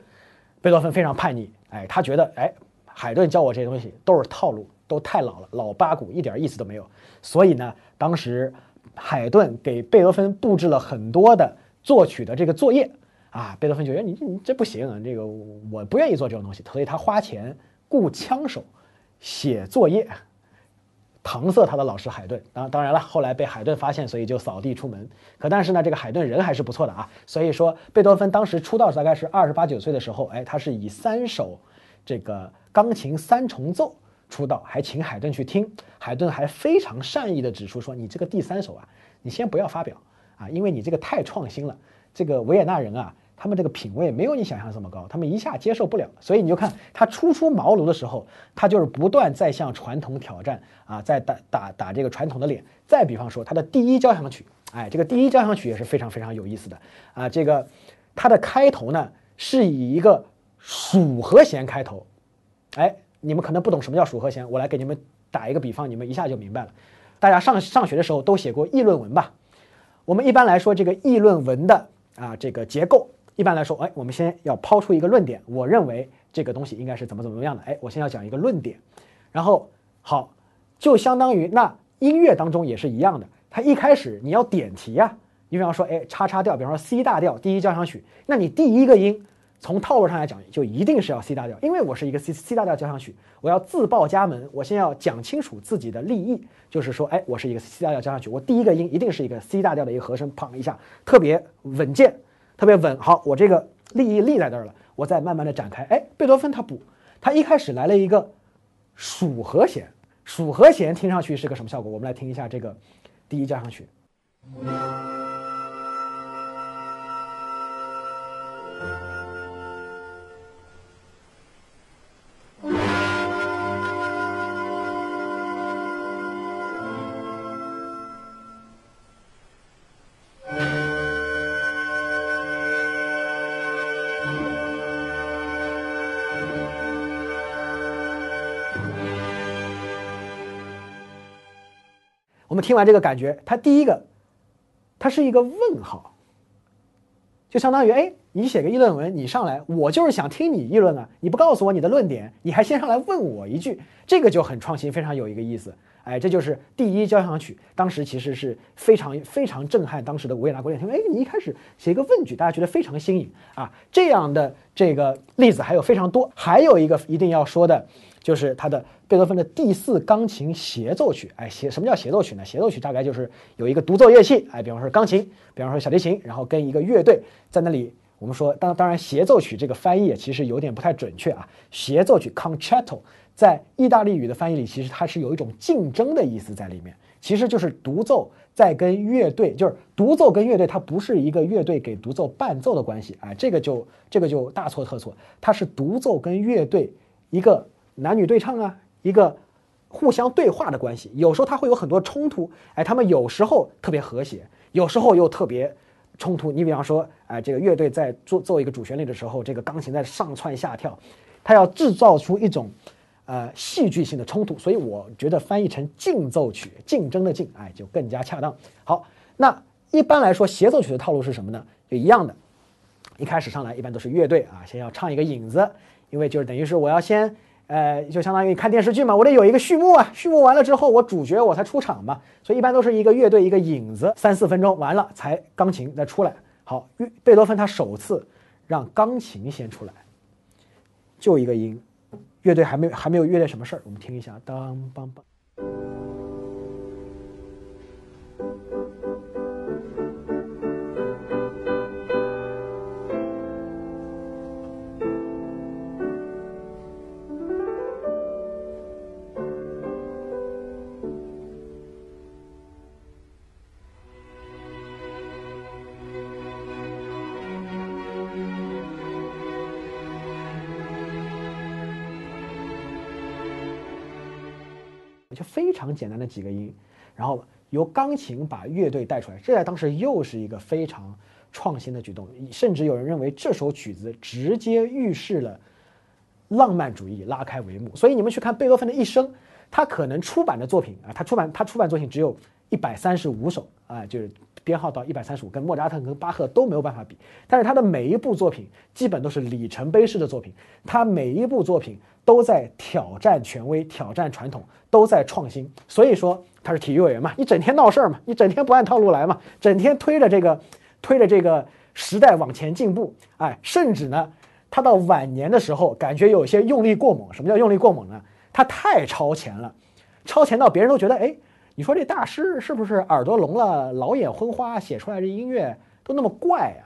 贝多芬非常叛逆，哎，他觉得，哎，海顿教我这些东西都是套路，都太老了，老八股，一点意思都没有。所以呢，当时海顿给贝多芬布置了很多的作曲的这个作业，啊，贝多芬觉得你你这不行，啊这个我不愿意做这种东西，所以他花钱雇枪手写作业。搪塞他的老师海顿，当当然了，后来被海顿发现，所以就扫地出门。可但是呢，这个海顿人还是不错的啊。所以说，贝多芬当时出道大概是二十八九岁的时候，哎，他是以三首这个钢琴三重奏出道，还请海顿去听。海顿还非常善意的指出说：“你这个第三首啊，你先不要发表啊，因为你这个太创新了，这个维也纳人啊。”他们这个品味没有你想象这么高，他们一下接受不了，所以你就看他初出茅庐的时候，他就是不断在向传统挑战啊，在打打打这个传统的脸。再比方说他的第一交响曲，哎，这个第一交响曲也是非常非常有意思的啊，这个它的开头呢是以一个属和弦开头，哎，你们可能不懂什么叫属和弦，我来给你们打一个比方，你们一下就明白了。大家上上学的时候都写过议论文吧？我们一般来说这个议论文的啊这个结构。一般来说，哎，我们先要抛出一个论点，我认为这个东西应该是怎么怎么样的，哎，我先要讲一个论点，然后好，就相当于那音乐当中也是一样的，它一开始你要点题啊，你比方说，哎，叉叉调，比方说 C 大调第一交响曲，那你第一个音从套路上来讲就一定是要 C 大调，因为我是一个 C C 大调交响曲，我要自报家门，我先要讲清楚自己的立意，就是说，哎，我是一个 C 大调交响曲，我第一个音一定是一个 C 大调的一个和声，砰一下，特别稳健。特别稳，好，我这个立意立在这儿了，我再慢慢的展开。哎，贝多芬他不，他一开始来了一个属和弦，属和弦听上去是个什么效果？我们来听一下这个第一交响曲。听完这个感觉，他第一个它是一个问号，就相当于哎，你写个议论文，你上来，我就是想听你议论啊，你不告诉我你的论点，你还先上来问我一句，这个就很创新，非常有一个意思。哎，这就是第一交响曲，当时其实是非常非常震撼当时的维也纳国乐厅。哎，你一开始写一个问句，大家觉得非常新颖啊。这样的这个例子还有非常多。还有一个一定要说的，就是他的贝多芬的第四钢琴协奏曲。哎，协什么叫协奏曲呢？协奏曲大概就是有一个独奏乐器，哎，比方说钢琴，比方说小提琴，然后跟一个乐队在那里。我们说，当当然协奏曲这个翻译其实有点不太准确啊。协奏曲 concerto。在意大利语的翻译里，其实它是有一种竞争的意思在里面，其实就是独奏在跟乐队，就是独奏跟乐队，它不是一个乐队给独奏伴奏的关系啊，这个就这个就大错特错，它是独奏跟乐队一个男女对唱啊，一个互相对话的关系，有时候它会有很多冲突，哎，他们有时候特别和谐，有时候又特别冲突。你比方说，哎，这个乐队在做奏一个主旋律的时候，这个钢琴在上蹿下跳，它要制造出一种。呃，戏剧性的冲突，所以我觉得翻译成竞奏曲，竞争的竞，哎，就更加恰当。好，那一般来说，协奏曲的套路是什么呢？就一样的，一开始上来一般都是乐队啊，先要唱一个引子，因为就是等于是我要先，呃，就相当于你看电视剧嘛，我得有一个序幕啊，序幕完了之后，我主角我才出场嘛，所以一般都是一个乐队一个影子，三四分钟完了才钢琴再出来。好，贝多芬他首次让钢琴先出来，就一个音。乐队还没还没有乐队什么事儿，我们听一下，当梆梆。常简单的几个音，然后由钢琴把乐队带出来，这在当时又是一个非常创新的举动，甚至有人认为这首曲子直接预示了浪漫主义拉开帷幕。所以你们去看贝多芬的一生，他可能出版的作品啊，他出版他出版作品只有一百三十五首啊，就是编号到一百三十五，跟莫扎特跟巴赫都没有办法比。但是他的每一部作品基本都是里程碑式的作品，他每一部作品。都在挑战权威，挑战传统，都在创新。所以说他是体育委员嘛，你整天闹事儿嘛，你整天不按套路来嘛，整天推着这个，推着这个时代往前进步。哎，甚至呢，他到晚年的时候，感觉有些用力过猛。什么叫用力过猛呢？他太超前了，超前到别人都觉得，哎，你说这大师是不是耳朵聋了，老眼昏花，写出来这音乐都那么怪呀？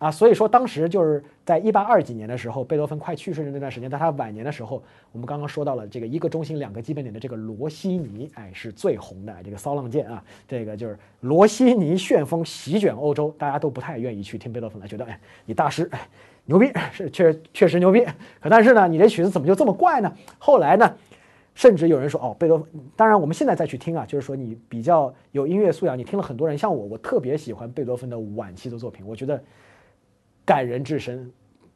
啊，所以说当时就是在一八二几年的时候，贝多芬快去世的那段时间，在他晚年的时候，我们刚刚说到了这个一个中心两个基本点的这个罗西尼，哎，是最红的这个骚浪剑啊，这个就是罗西尼旋风席卷欧洲，大家都不太愿意去听贝多芬了，觉得哎，你大师哎牛逼是确确实牛逼，可但是呢，你这曲子怎么就这么怪呢？后来呢，甚至有人说哦，贝多芬，当然我们现在再去听啊，就是说你比较有音乐素养，你听了很多人，像我，我特别喜欢贝多芬的晚期的作品，我觉得。感人至深，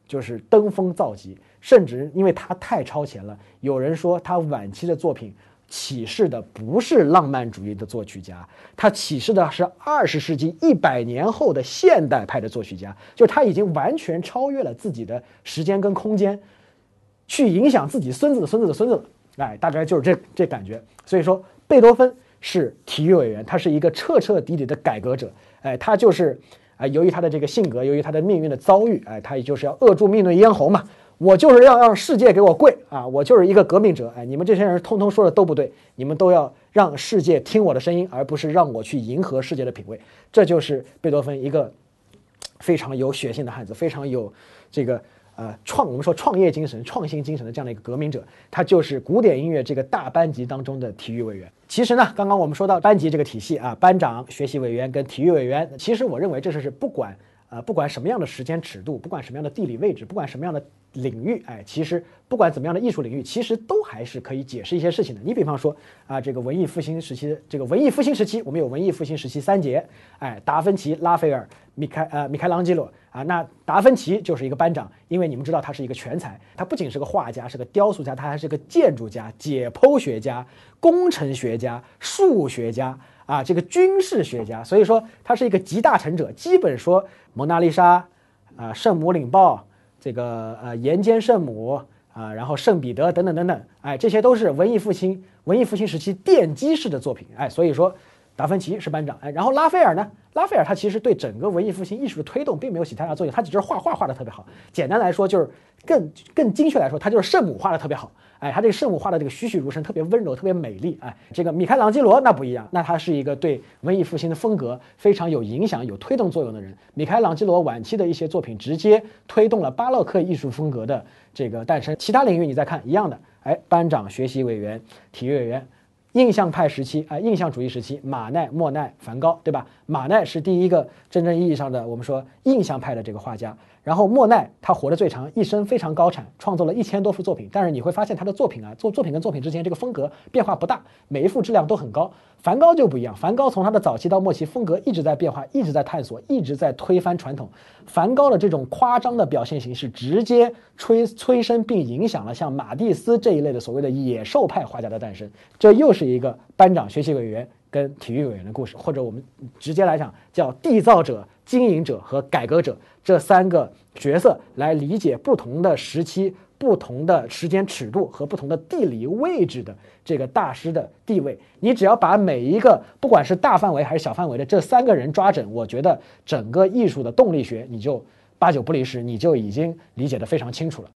就是登峰造极，甚至因为他太超前了。有人说他晚期的作品启示的不是浪漫主义的作曲家，他启示的是二十世纪一百年后的现代派的作曲家，就他已经完全超越了自己的时间跟空间，去影响自己孙子的孙子的孙子了。哎，大概就是这这感觉。所以说，贝多芬是体育委员，他是一个彻彻底底的改革者。哎，他就是。啊，由于他的这个性格，由于他的命运的遭遇，哎，他也就是要扼住命运咽喉嘛。我就是要让世界给我跪啊！我就是一个革命者，哎，你们这些人通通说的都不对，你们都要让世界听我的声音，而不是让我去迎合世界的品味。这就是贝多芬一个非常有血性的汉子，非常有这个。呃，创我们说创业精神、创新精神的这样的一个革命者，他就是古典音乐这个大班级当中的体育委员。其实呢，刚刚我们说到班级这个体系啊，班长、学习委员跟体育委员，其实我认为这是是不管呃不管什么样的时间尺度，不管什么样的地理位置，不管什么样的领域，哎，其实不管怎么样的艺术领域，其实都还是可以解释一些事情的。你比方说啊，这个文艺复兴时期，这个文艺复兴时期，我们有文艺复兴时期三杰，哎，达芬奇、拉斐尔、米开呃米开朗基罗。啊，那达芬奇就是一个班长，因为你们知道他是一个全才，他不仅是个画家，是个雕塑家，他还是个建筑家、解剖学家、工程学家、数学家啊，这个军事学家，所以说他是一个集大成者，基本说《蒙娜丽莎》啊，《圣母领报》这个呃《岩间圣母》啊，然后《圣彼得》等等等等，哎，这些都是文艺复兴文艺复兴时期奠基式的作品，哎，所以说。达芬奇是班长，哎，然后拉斐尔呢？拉斐尔他其实对整个文艺复兴艺术的推动并没有起太大作用，他只是画画画的特别好。简单来说，就是更更精确来说，他就是圣母画的特别好。哎，他这个圣母画的这个栩栩如生，特别温柔，特别美丽。哎，这个米开朗基罗那不一样，那他是一个对文艺复兴的风格非常有影响、有推动作用的人。米开朗基罗晚期的一些作品直接推动了巴洛克艺术风格的这个诞生。其他领域你再看一样的，哎，班长、学习委员、体育委员。印象派时期啊，印象主义时期，马奈、莫奈、梵高，对吧？马奈是第一个真正意义上的我们说印象派的这个画家。然后莫奈他活得最长，一生非常高产，创作了一千多幅作品。但是你会发现他的作品啊，作作品跟作品之间这个风格变化不大，每一幅质量都很高。梵高就不一样，梵高从他的早期到末期，风格一直在变化，一直在探索，一直在推翻传统。梵高的这种夸张的表现形式，直接催催生并影响了像马蒂斯这一类的所谓的野兽派画家的诞生。这又是一个班长、学习委员跟体育委员的故事，或者我们直接来讲叫缔造者。经营者和改革者这三个角色来理解不同的时期、不同的时间尺度和不同的地理位置的这个大师的地位。你只要把每一个，不管是大范围还是小范围的这三个人抓准，我觉得整个艺术的动力学你就八九不离十，你就已经理解的非常清楚了。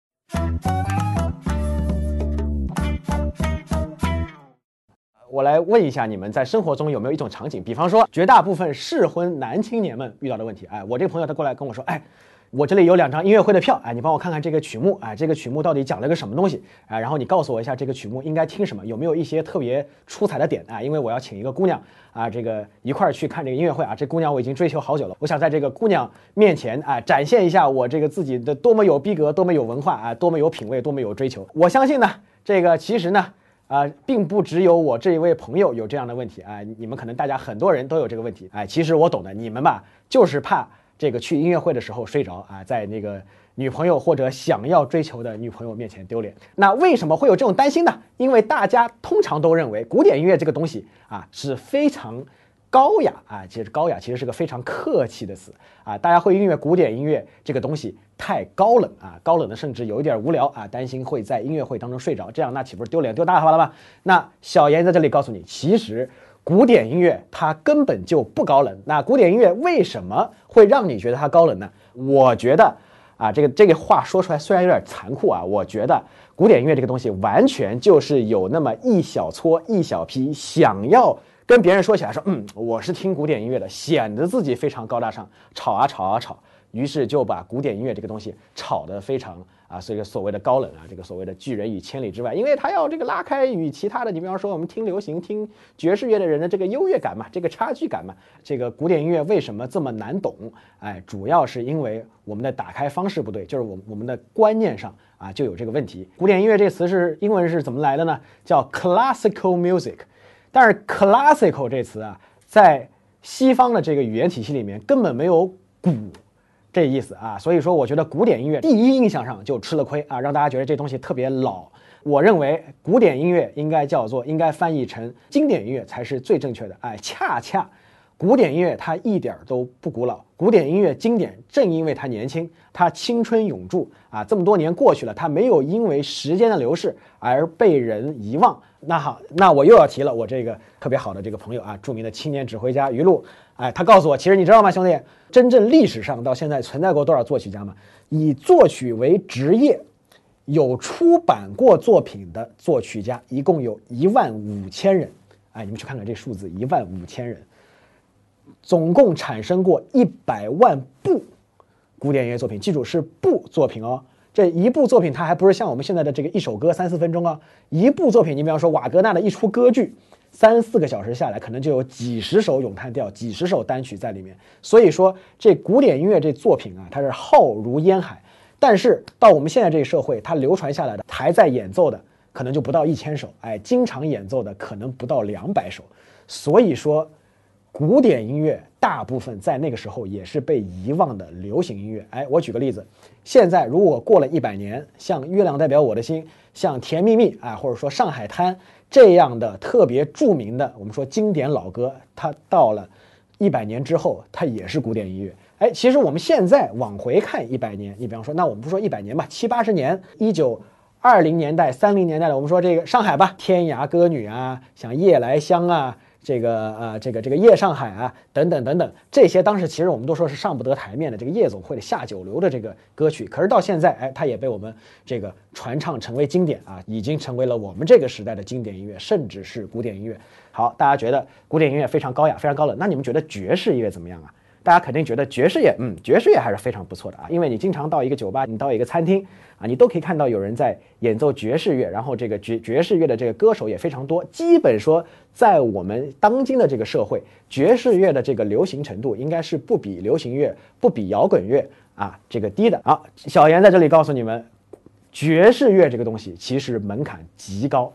我来问一下，你们在生活中有没有一种场景，比方说绝大部分适婚男青年们遇到的问题？哎，我这个朋友他过来跟我说，哎，我这里有两张音乐会的票，哎，你帮我看看这个曲目，哎，这个曲目到底讲了个什么东西？哎，然后你告诉我一下这个曲目应该听什么，有没有一些特别出彩的点？啊，因为我要请一个姑娘啊，这个一块儿去看这个音乐会啊，这姑娘我已经追求好久了，我想在这个姑娘面前啊，展现一下我这个自己的多么有逼格，多么有文化啊，多么有品位，多么有追求。我相信呢，这个其实呢。啊，并不只有我这一位朋友有这样的问题啊，你们可能大家很多人都有这个问题。哎，其实我懂的，你们吧，就是怕这个去音乐会的时候睡着啊，在那个女朋友或者想要追求的女朋友面前丢脸。那为什么会有这种担心呢？因为大家通常都认为古典音乐这个东西啊是非常。高雅啊，其实高雅其实是个非常客气的词啊。大家会音乐，古典音乐这个东西太高冷啊，高冷的甚至有一点无聊啊，担心会在音乐会当中睡着，这样那岂不是丢脸丢大发了吗？那小严在这里告诉你，其实古典音乐它根本就不高冷。那古典音乐为什么会让你觉得它高冷呢？我觉得啊，这个这个话说出来虽然有点残酷啊，我觉得古典音乐这个东西完全就是有那么一小撮一小批想要。跟别人说起来说，嗯，我是听古典音乐的，显得自己非常高大上，吵啊吵啊吵，于是就把古典音乐这个东西吵得非常啊，所以所谓的高冷啊，这个所谓的拒人于千里之外，因为他要这个拉开与其他的，你比方说我们听流行、听爵士乐的人的这个优越感嘛，这个差距感嘛，这个古典音乐为什么这么难懂？哎，主要是因为我们的打开方式不对，就是我我们的观念上啊就有这个问题。古典音乐这词是英文是怎么来的呢？叫 classical music。但是 classical 这词啊，在西方的这个语言体系里面根本没有古这意思啊，所以说我觉得古典音乐第一印象上就吃了亏啊，让大家觉得这东西特别老。我认为古典音乐应该叫做应该翻译成经典音乐才是最正确的。哎，恰恰古典音乐它一点都不古老，古典音乐经典正因为它年轻，它青春永驻啊，这么多年过去了，它没有因为时间的流逝而被人遗忘。那好，那我又要提了，我这个特别好的这个朋友啊，著名的青年指挥家于露，哎，他告诉我，其实你知道吗，兄弟，真正历史上到现在存在过多少作曲家吗？以作曲为职业，有出版过作品的作曲家，一共有一万五千人。哎，你们去看看这数字，一万五千人，总共产生过一百万部古典音乐作品，记住是部作品哦。这一部作品，它还不是像我们现在的这个一首歌三四分钟啊！一部作品，你比方说瓦格纳的一出歌剧，三四个小时下来，可能就有几十首咏叹调、几十首单曲在里面。所以说，这古典音乐这作品啊，它是浩如烟海。但是到我们现在这个社会，它流传下来的还在演奏的，可能就不到一千首，哎，经常演奏的可能不到两百首。所以说。古典音乐大部分在那个时候也是被遗忘的流行音乐。哎，我举个例子，现在如果过了一百年，像《月亮代表我的心》、像《甜蜜蜜》啊，或者说《上海滩》这样的特别著名的，我们说经典老歌，它到了一百年之后，它也是古典音乐。哎，其实我们现在往回看一百年，你比方说，那我们不说一百年吧，七八十年，一九二零年代、三零年代的，我们说这个上海吧，《天涯歌女》啊，像《夜来香》啊。这个呃，这个这个夜上海啊，等等等等，这些当时其实我们都说是上不得台面的，这个夜总会的下九流的这个歌曲，可是到现在，哎，它也被我们这个传唱成为经典啊，已经成为了我们这个时代的经典音乐，甚至是古典音乐。好，大家觉得古典音乐非常高雅，非常高冷，那你们觉得爵士音乐怎么样啊？大家肯定觉得爵士乐，嗯，爵士乐还是非常不错的啊，因为你经常到一个酒吧，你到一个餐厅啊，你都可以看到有人在演奏爵士乐，然后这个爵爵士乐的这个歌手也非常多。基本说，在我们当今的这个社会，爵士乐的这个流行程度应该是不比流行乐、不比摇滚乐啊这个低的。好，小严在这里告诉你们，爵士乐这个东西其实门槛极高。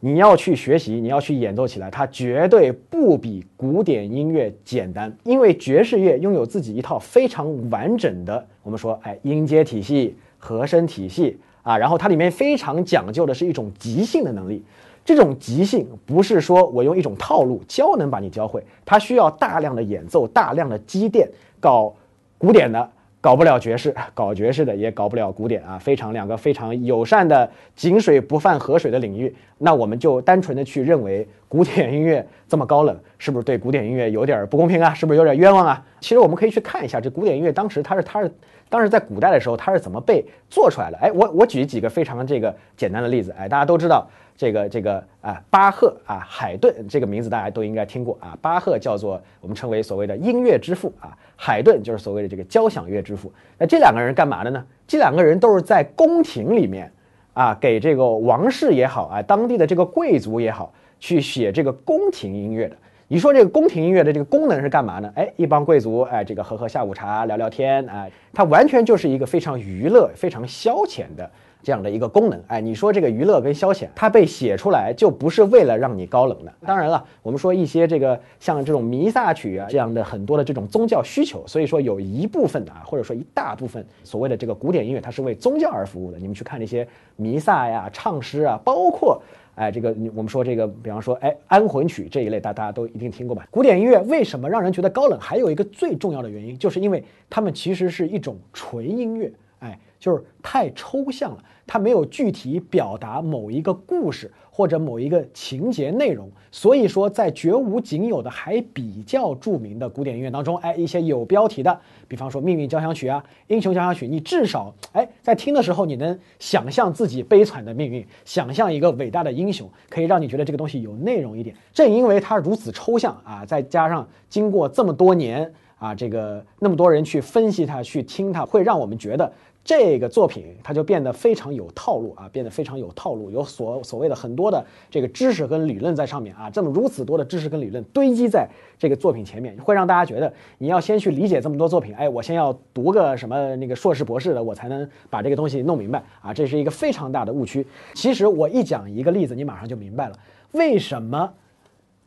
你要去学习，你要去演奏起来，它绝对不比古典音乐简单。因为爵士乐拥有自己一套非常完整的，我们说，哎，音阶体系、和声体系啊，然后它里面非常讲究的是一种即兴的能力。这种即兴不是说我用一种套路教能把你教会，它需要大量的演奏、大量的积淀。搞古典的。搞不了爵士，搞爵士的也搞不了古典啊，非常两个非常友善的井水不犯河水的领域。那我们就单纯的去认为古典音乐这么高冷，是不是对古典音乐有点不公平啊？是不是有点冤枉啊？其实我们可以去看一下这古典音乐当时它是它是当时在古代的时候它是怎么被做出来的？哎，我我举几个非常这个简单的例子，哎，大家都知道。这个这个啊，巴赫啊，海顿这个名字大家都应该听过啊。巴赫叫做我们称为所谓的音乐之父啊，海顿就是所谓的这个交响乐之父。那这两个人干嘛的呢？这两个人都是在宫廷里面啊，给这个王室也好啊，当地的这个贵族也好，去写这个宫廷音乐的。你说这个宫廷音乐的这个功能是干嘛呢？哎，一帮贵族哎，这个喝喝下午茶，聊聊天哎，它完全就是一个非常娱乐、非常消遣的。这样的一个功能，哎，你说这个娱乐跟消遣，它被写出来就不是为了让你高冷的。当然了，我们说一些这个像这种弥撒曲啊这样的很多的这种宗教需求，所以说有一部分的啊，或者说一大部分所谓的这个古典音乐，它是为宗教而服务的。你们去看那些弥撒呀、唱诗啊，包括哎这个我们说这个，比方说哎安魂曲这一类，大大家都一定听过吧？古典音乐为什么让人觉得高冷？还有一个最重要的原因，就是因为它们其实是一种纯音乐。哎就是太抽象了，它没有具体表达某一个故事或者某一个情节内容。所以说，在绝无仅有的还比较著名的古典音乐当中，哎，一些有标题的，比方说《命运交响曲》啊，《英雄交响曲》，你至少哎，在听的时候你能想象自己悲惨的命运，想象一个伟大的英雄，可以让你觉得这个东西有内容一点。正因为它如此抽象啊，再加上经过这么多年啊，这个那么多人去分析它、去听它，会让我们觉得。这个作品它就变得非常有套路啊，变得非常有套路，有所所谓的很多的这个知识跟理论在上面啊，这么如此多的知识跟理论堆积在这个作品前面，会让大家觉得你要先去理解这么多作品，哎，我先要读个什么那个硕士博士的，我才能把这个东西弄明白啊，这是一个非常大的误区。其实我一讲一个例子，你马上就明白了，为什么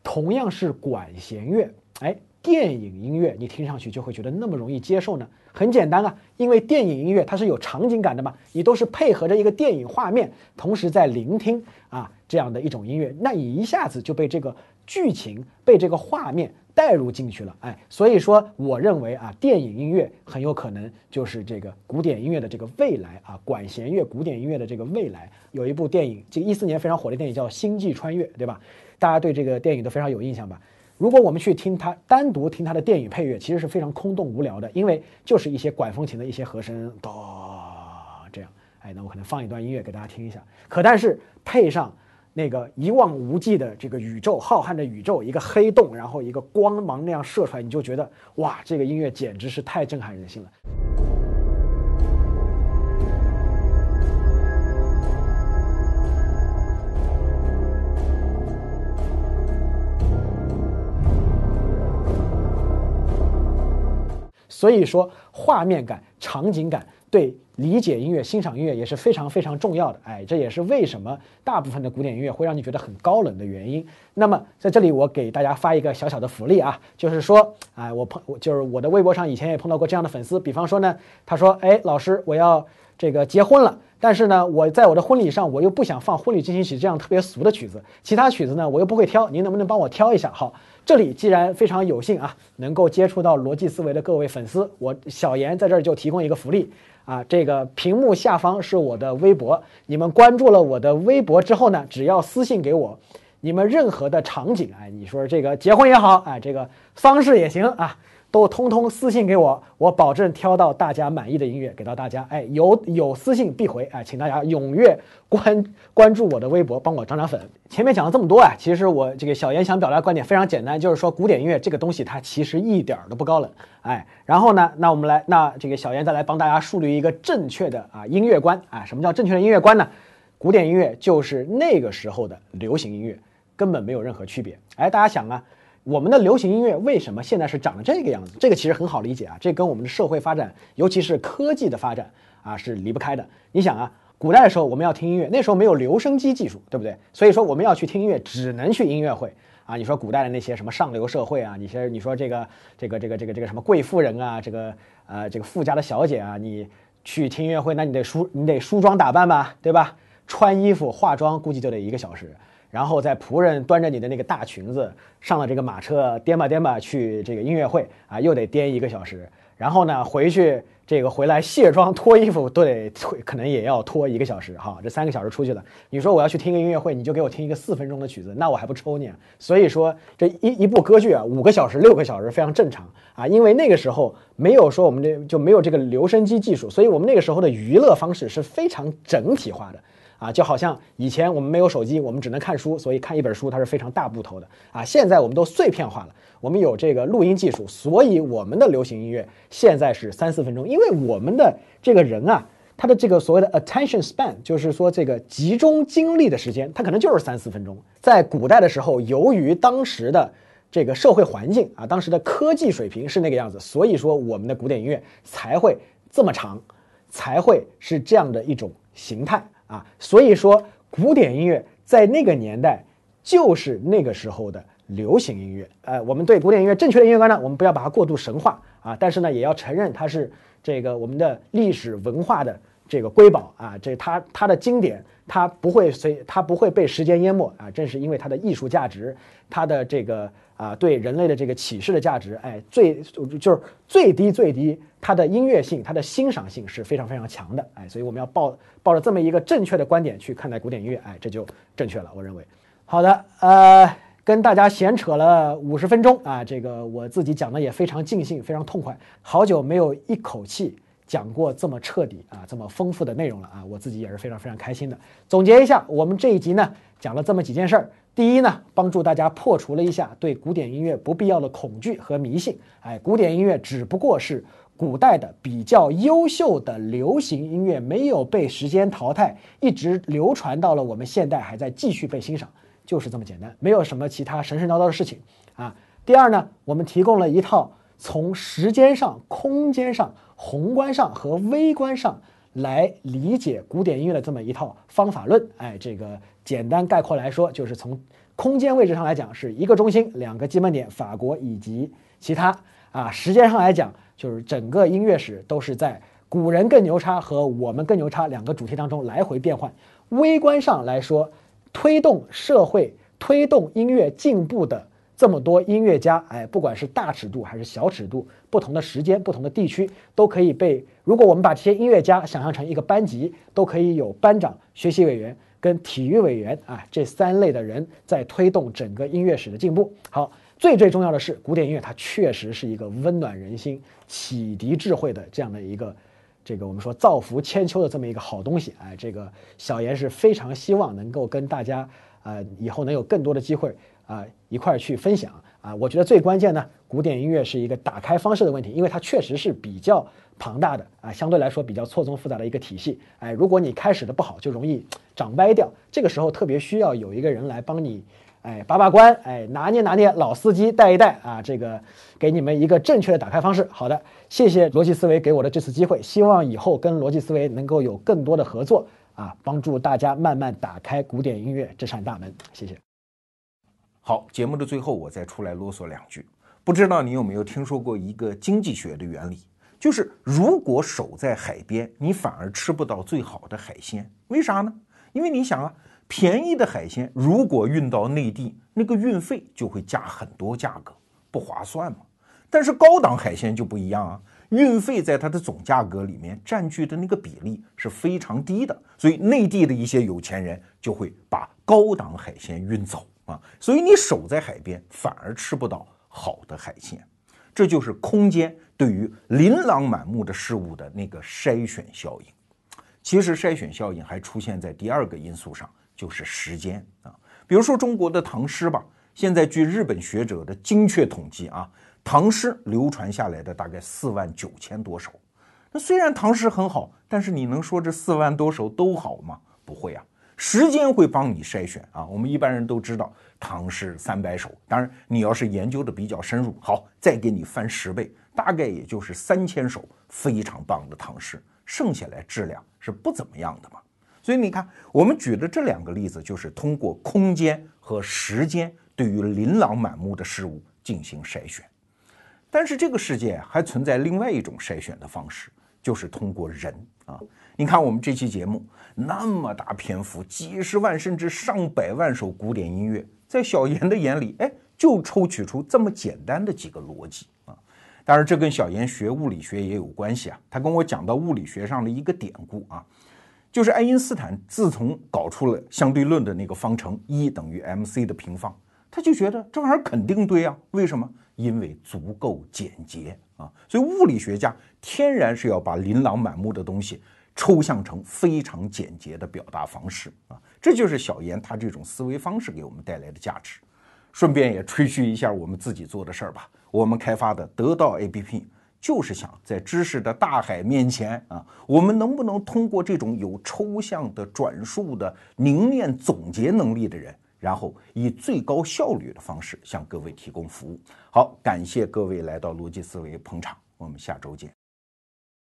同样是管弦乐，哎。电影音乐你听上去就会觉得那么容易接受呢？很简单啊，因为电影音乐它是有场景感的嘛，你都是配合着一个电影画面，同时在聆听啊这样的一种音乐，那你一下子就被这个剧情、被这个画面带入进去了。哎，所以说我认为啊，电影音乐很有可能就是这个古典音乐的这个未来啊，管弦乐、古典音乐的这个未来。有一部电影，这一四年非常火的电影叫《星际穿越》，对吧？大家对这个电影都非常有印象吧？如果我们去听它单独听它的电影配乐，其实是非常空洞无聊的，因为就是一些管风琴的一些和声，哆这样。哎，那我可能放一段音乐给大家听一下。可但是配上那个一望无际的这个宇宙，浩瀚的宇宙，一个黑洞，然后一个光芒那样射出来，你就觉得哇，这个音乐简直是太震撼人心了。所以说，画面感、场景感对理解音乐、欣赏音乐也是非常非常重要的。哎，这也是为什么大部分的古典音乐会让你觉得很高冷的原因。那么在这里，我给大家发一个小小的福利啊，就是说，哎，我碰，就是我的微博上以前也碰到过这样的粉丝，比方说呢，他说，哎，老师，我要这个结婚了，但是呢，我在我的婚礼上，我又不想放婚礼进行曲这样特别俗的曲子，其他曲子呢，我又不会挑，您能不能帮我挑一下？好。这里既然非常有幸啊，能够接触到逻辑思维的各位粉丝，我小严在这儿就提供一个福利啊，这个屏幕下方是我的微博，你们关注了我的微博之后呢，只要私信给我，你们任何的场景，啊，你说这个结婚也好，啊，这个丧事也行啊。都通通私信给我，我保证挑到大家满意的音乐给到大家。哎，有有私信必回，哎，请大家踊跃关关注我的微博，帮我涨涨粉。前面讲了这么多啊，其实我这个小严想表达观点非常简单，就是说古典音乐这个东西它其实一点都不高冷。哎，然后呢，那我们来，那这个小严再来帮大家树立一个正确的啊音乐观啊。什么叫正确的音乐观呢？古典音乐就是那个时候的流行音乐，根本没有任何区别。哎，大家想啊。我们的流行音乐为什么现在是长得这个样子？这个其实很好理解啊，这跟我们的社会发展，尤其是科技的发展啊是离不开的。你想啊，古代的时候我们要听音乐，那时候没有留声机技术，对不对？所以说我们要去听音乐，只能去音乐会啊。你说古代的那些什么上流社会啊，你先你说这个这个这个这个这个什么贵妇人啊，这个呃这个富家的小姐啊，你去听音乐会，那你得梳你得梳妆打扮吧，对吧？穿衣服化妆估计就得一个小时。然后在仆人端着你的那个大裙子上了这个马车，颠吧颠吧去这个音乐会啊，又得颠一个小时。然后呢，回去这个回来卸妆脱衣服都得脱，可能也要脱一个小时。哈，这三个小时出去了。你说我要去听个音乐会，你就给我听一个四分钟的曲子，那我还不抽你？所以说这一一部歌剧啊，五个小时、六个小时非常正常啊，因为那个时候没有说我们这就没有这个留声机技术，所以我们那个时候的娱乐方式是非常整体化的。啊，就好像以前我们没有手机，我们只能看书，所以看一本书它是非常大部头的啊。现在我们都碎片化了，我们有这个录音技术，所以我们的流行音乐现在是三四分钟，因为我们的这个人啊，他的这个所谓的 attention span，就是说这个集中精力的时间，他可能就是三四分钟。在古代的时候，由于当时的这个社会环境啊，当时的科技水平是那个样子，所以说我们的古典音乐才会这么长，才会是这样的一种形态。啊，所以说古典音乐在那个年代就是那个时候的流行音乐。呃，我们对古典音乐正确的音乐观呢，我们不要把它过度神化啊，但是呢，也要承认它是这个我们的历史文化的这个瑰宝啊，这它它的经典，它不会随它不会被时间淹没啊，正是因为它的艺术价值，它的这个。啊，对人类的这个启示的价值，哎，最就是最低最低，它的音乐性、它的欣赏性是非常非常强的，哎，所以我们要抱抱着这么一个正确的观点去看待古典音乐，哎，这就正确了，我认为。好的，呃，跟大家闲扯了五十分钟啊，这个我自己讲的也非常尽兴，非常痛快，好久没有一口气讲过这么彻底啊，这么丰富的内容了啊，我自己也是非常非常开心的。总结一下，我们这一集呢，讲了这么几件事儿。第一呢，帮助大家破除了一下对古典音乐不必要的恐惧和迷信。哎，古典音乐只不过是古代的比较优秀的流行音乐，没有被时间淘汰，一直流传到了我们现代，还在继续被欣赏，就是这么简单，没有什么其他神神叨叨的事情啊。第二呢，我们提供了一套从时间上、空间上、宏观上和微观上来理解古典音乐的这么一套方法论。哎，这个。简单概括来说，就是从空间位置上来讲，是一个中心，两个基本点，法国以及其他啊。时间上来讲，就是整个音乐史都是在古人更牛叉和我们更牛叉两个主题当中来回变换。微观上来说，推动社会、推动音乐进步的这么多音乐家，哎，不管是大尺度还是小尺度，不同的时间、不同的地区，都可以被。如果我们把这些音乐家想象成一个班级，都可以有班长、学习委员。跟体育委员啊这三类的人在推动整个音乐史的进步。好，最最重要的是，古典音乐它确实是一个温暖人心、启迪智慧的这样的一个，这个我们说造福千秋的这么一个好东西。哎，这个小严是非常希望能够跟大家啊以后能有更多的机会啊一块儿去分享啊。我觉得最关键呢，古典音乐是一个打开方式的问题，因为它确实是比较。庞大的啊，相对来说比较错综复杂的一个体系，哎，如果你开始的不好，就容易长歪掉。这个时候特别需要有一个人来帮你哎，把把关，哎，拿捏拿捏，老司机带一带啊，这个给你们一个正确的打开方式。好的，谢谢逻辑思维给我的这次机会，希望以后跟逻辑思维能够有更多的合作啊，帮助大家慢慢打开古典音乐这扇大门。谢谢。好，节目的最后我再出来啰嗦两句，不知道你有没有听说过一个经济学的原理，就是如果守在海边，你反而吃不到最好的海鲜，为啥呢？因为你想啊。便宜的海鲜如果运到内地，那个运费就会加很多，价格不划算嘛。但是高档海鲜就不一样啊，运费在它的总价格里面占据的那个比例是非常低的，所以内地的一些有钱人就会把高档海鲜运走啊。所以你守在海边反而吃不到好的海鲜，这就是空间对于琳琅满目的事物的那个筛选效应。其实筛选效应还出现在第二个因素上。就是时间啊，比如说中国的唐诗吧，现在据日本学者的精确统计啊，唐诗流传下来的大概四万九千多首。那虽然唐诗很好，但是你能说这四万多首都好吗？不会啊，时间会帮你筛选啊。我们一般人都知道唐诗三百首，当然你要是研究的比较深入，好，再给你翻十倍，大概也就是三千首非常棒的唐诗，剩下来质量是不怎么样的嘛。所以你看，我们举的这两个例子，就是通过空间和时间对于琳琅满目的事物进行筛选。但是这个世界还存在另外一种筛选的方式，就是通过人啊。你看我们这期节目那么大篇幅，几十万甚至上百万首古典音乐，在小严的眼里，哎，就抽取出这么简单的几个逻辑啊。当然，这跟小严学物理学也有关系啊。他跟我讲到物理学上的一个典故啊。就是爱因斯坦自从搞出了相对论的那个方程，E 等于 mc 的平方，他就觉得这玩意儿肯定对啊。为什么？因为足够简洁啊。所以物理学家天然是要把琳琅满目的东西抽象成非常简洁的表达方式啊。这就是小严他这种思维方式给我们带来的价值。顺便也吹嘘一下我们自己做的事儿吧，我们开发的得到 APP。就是想在知识的大海面前啊，我们能不能通过这种有抽象的转述的凝练总结能力的人，然后以最高效率的方式向各位提供服务？好，感谢各位来到逻辑思维捧场，我们下周见。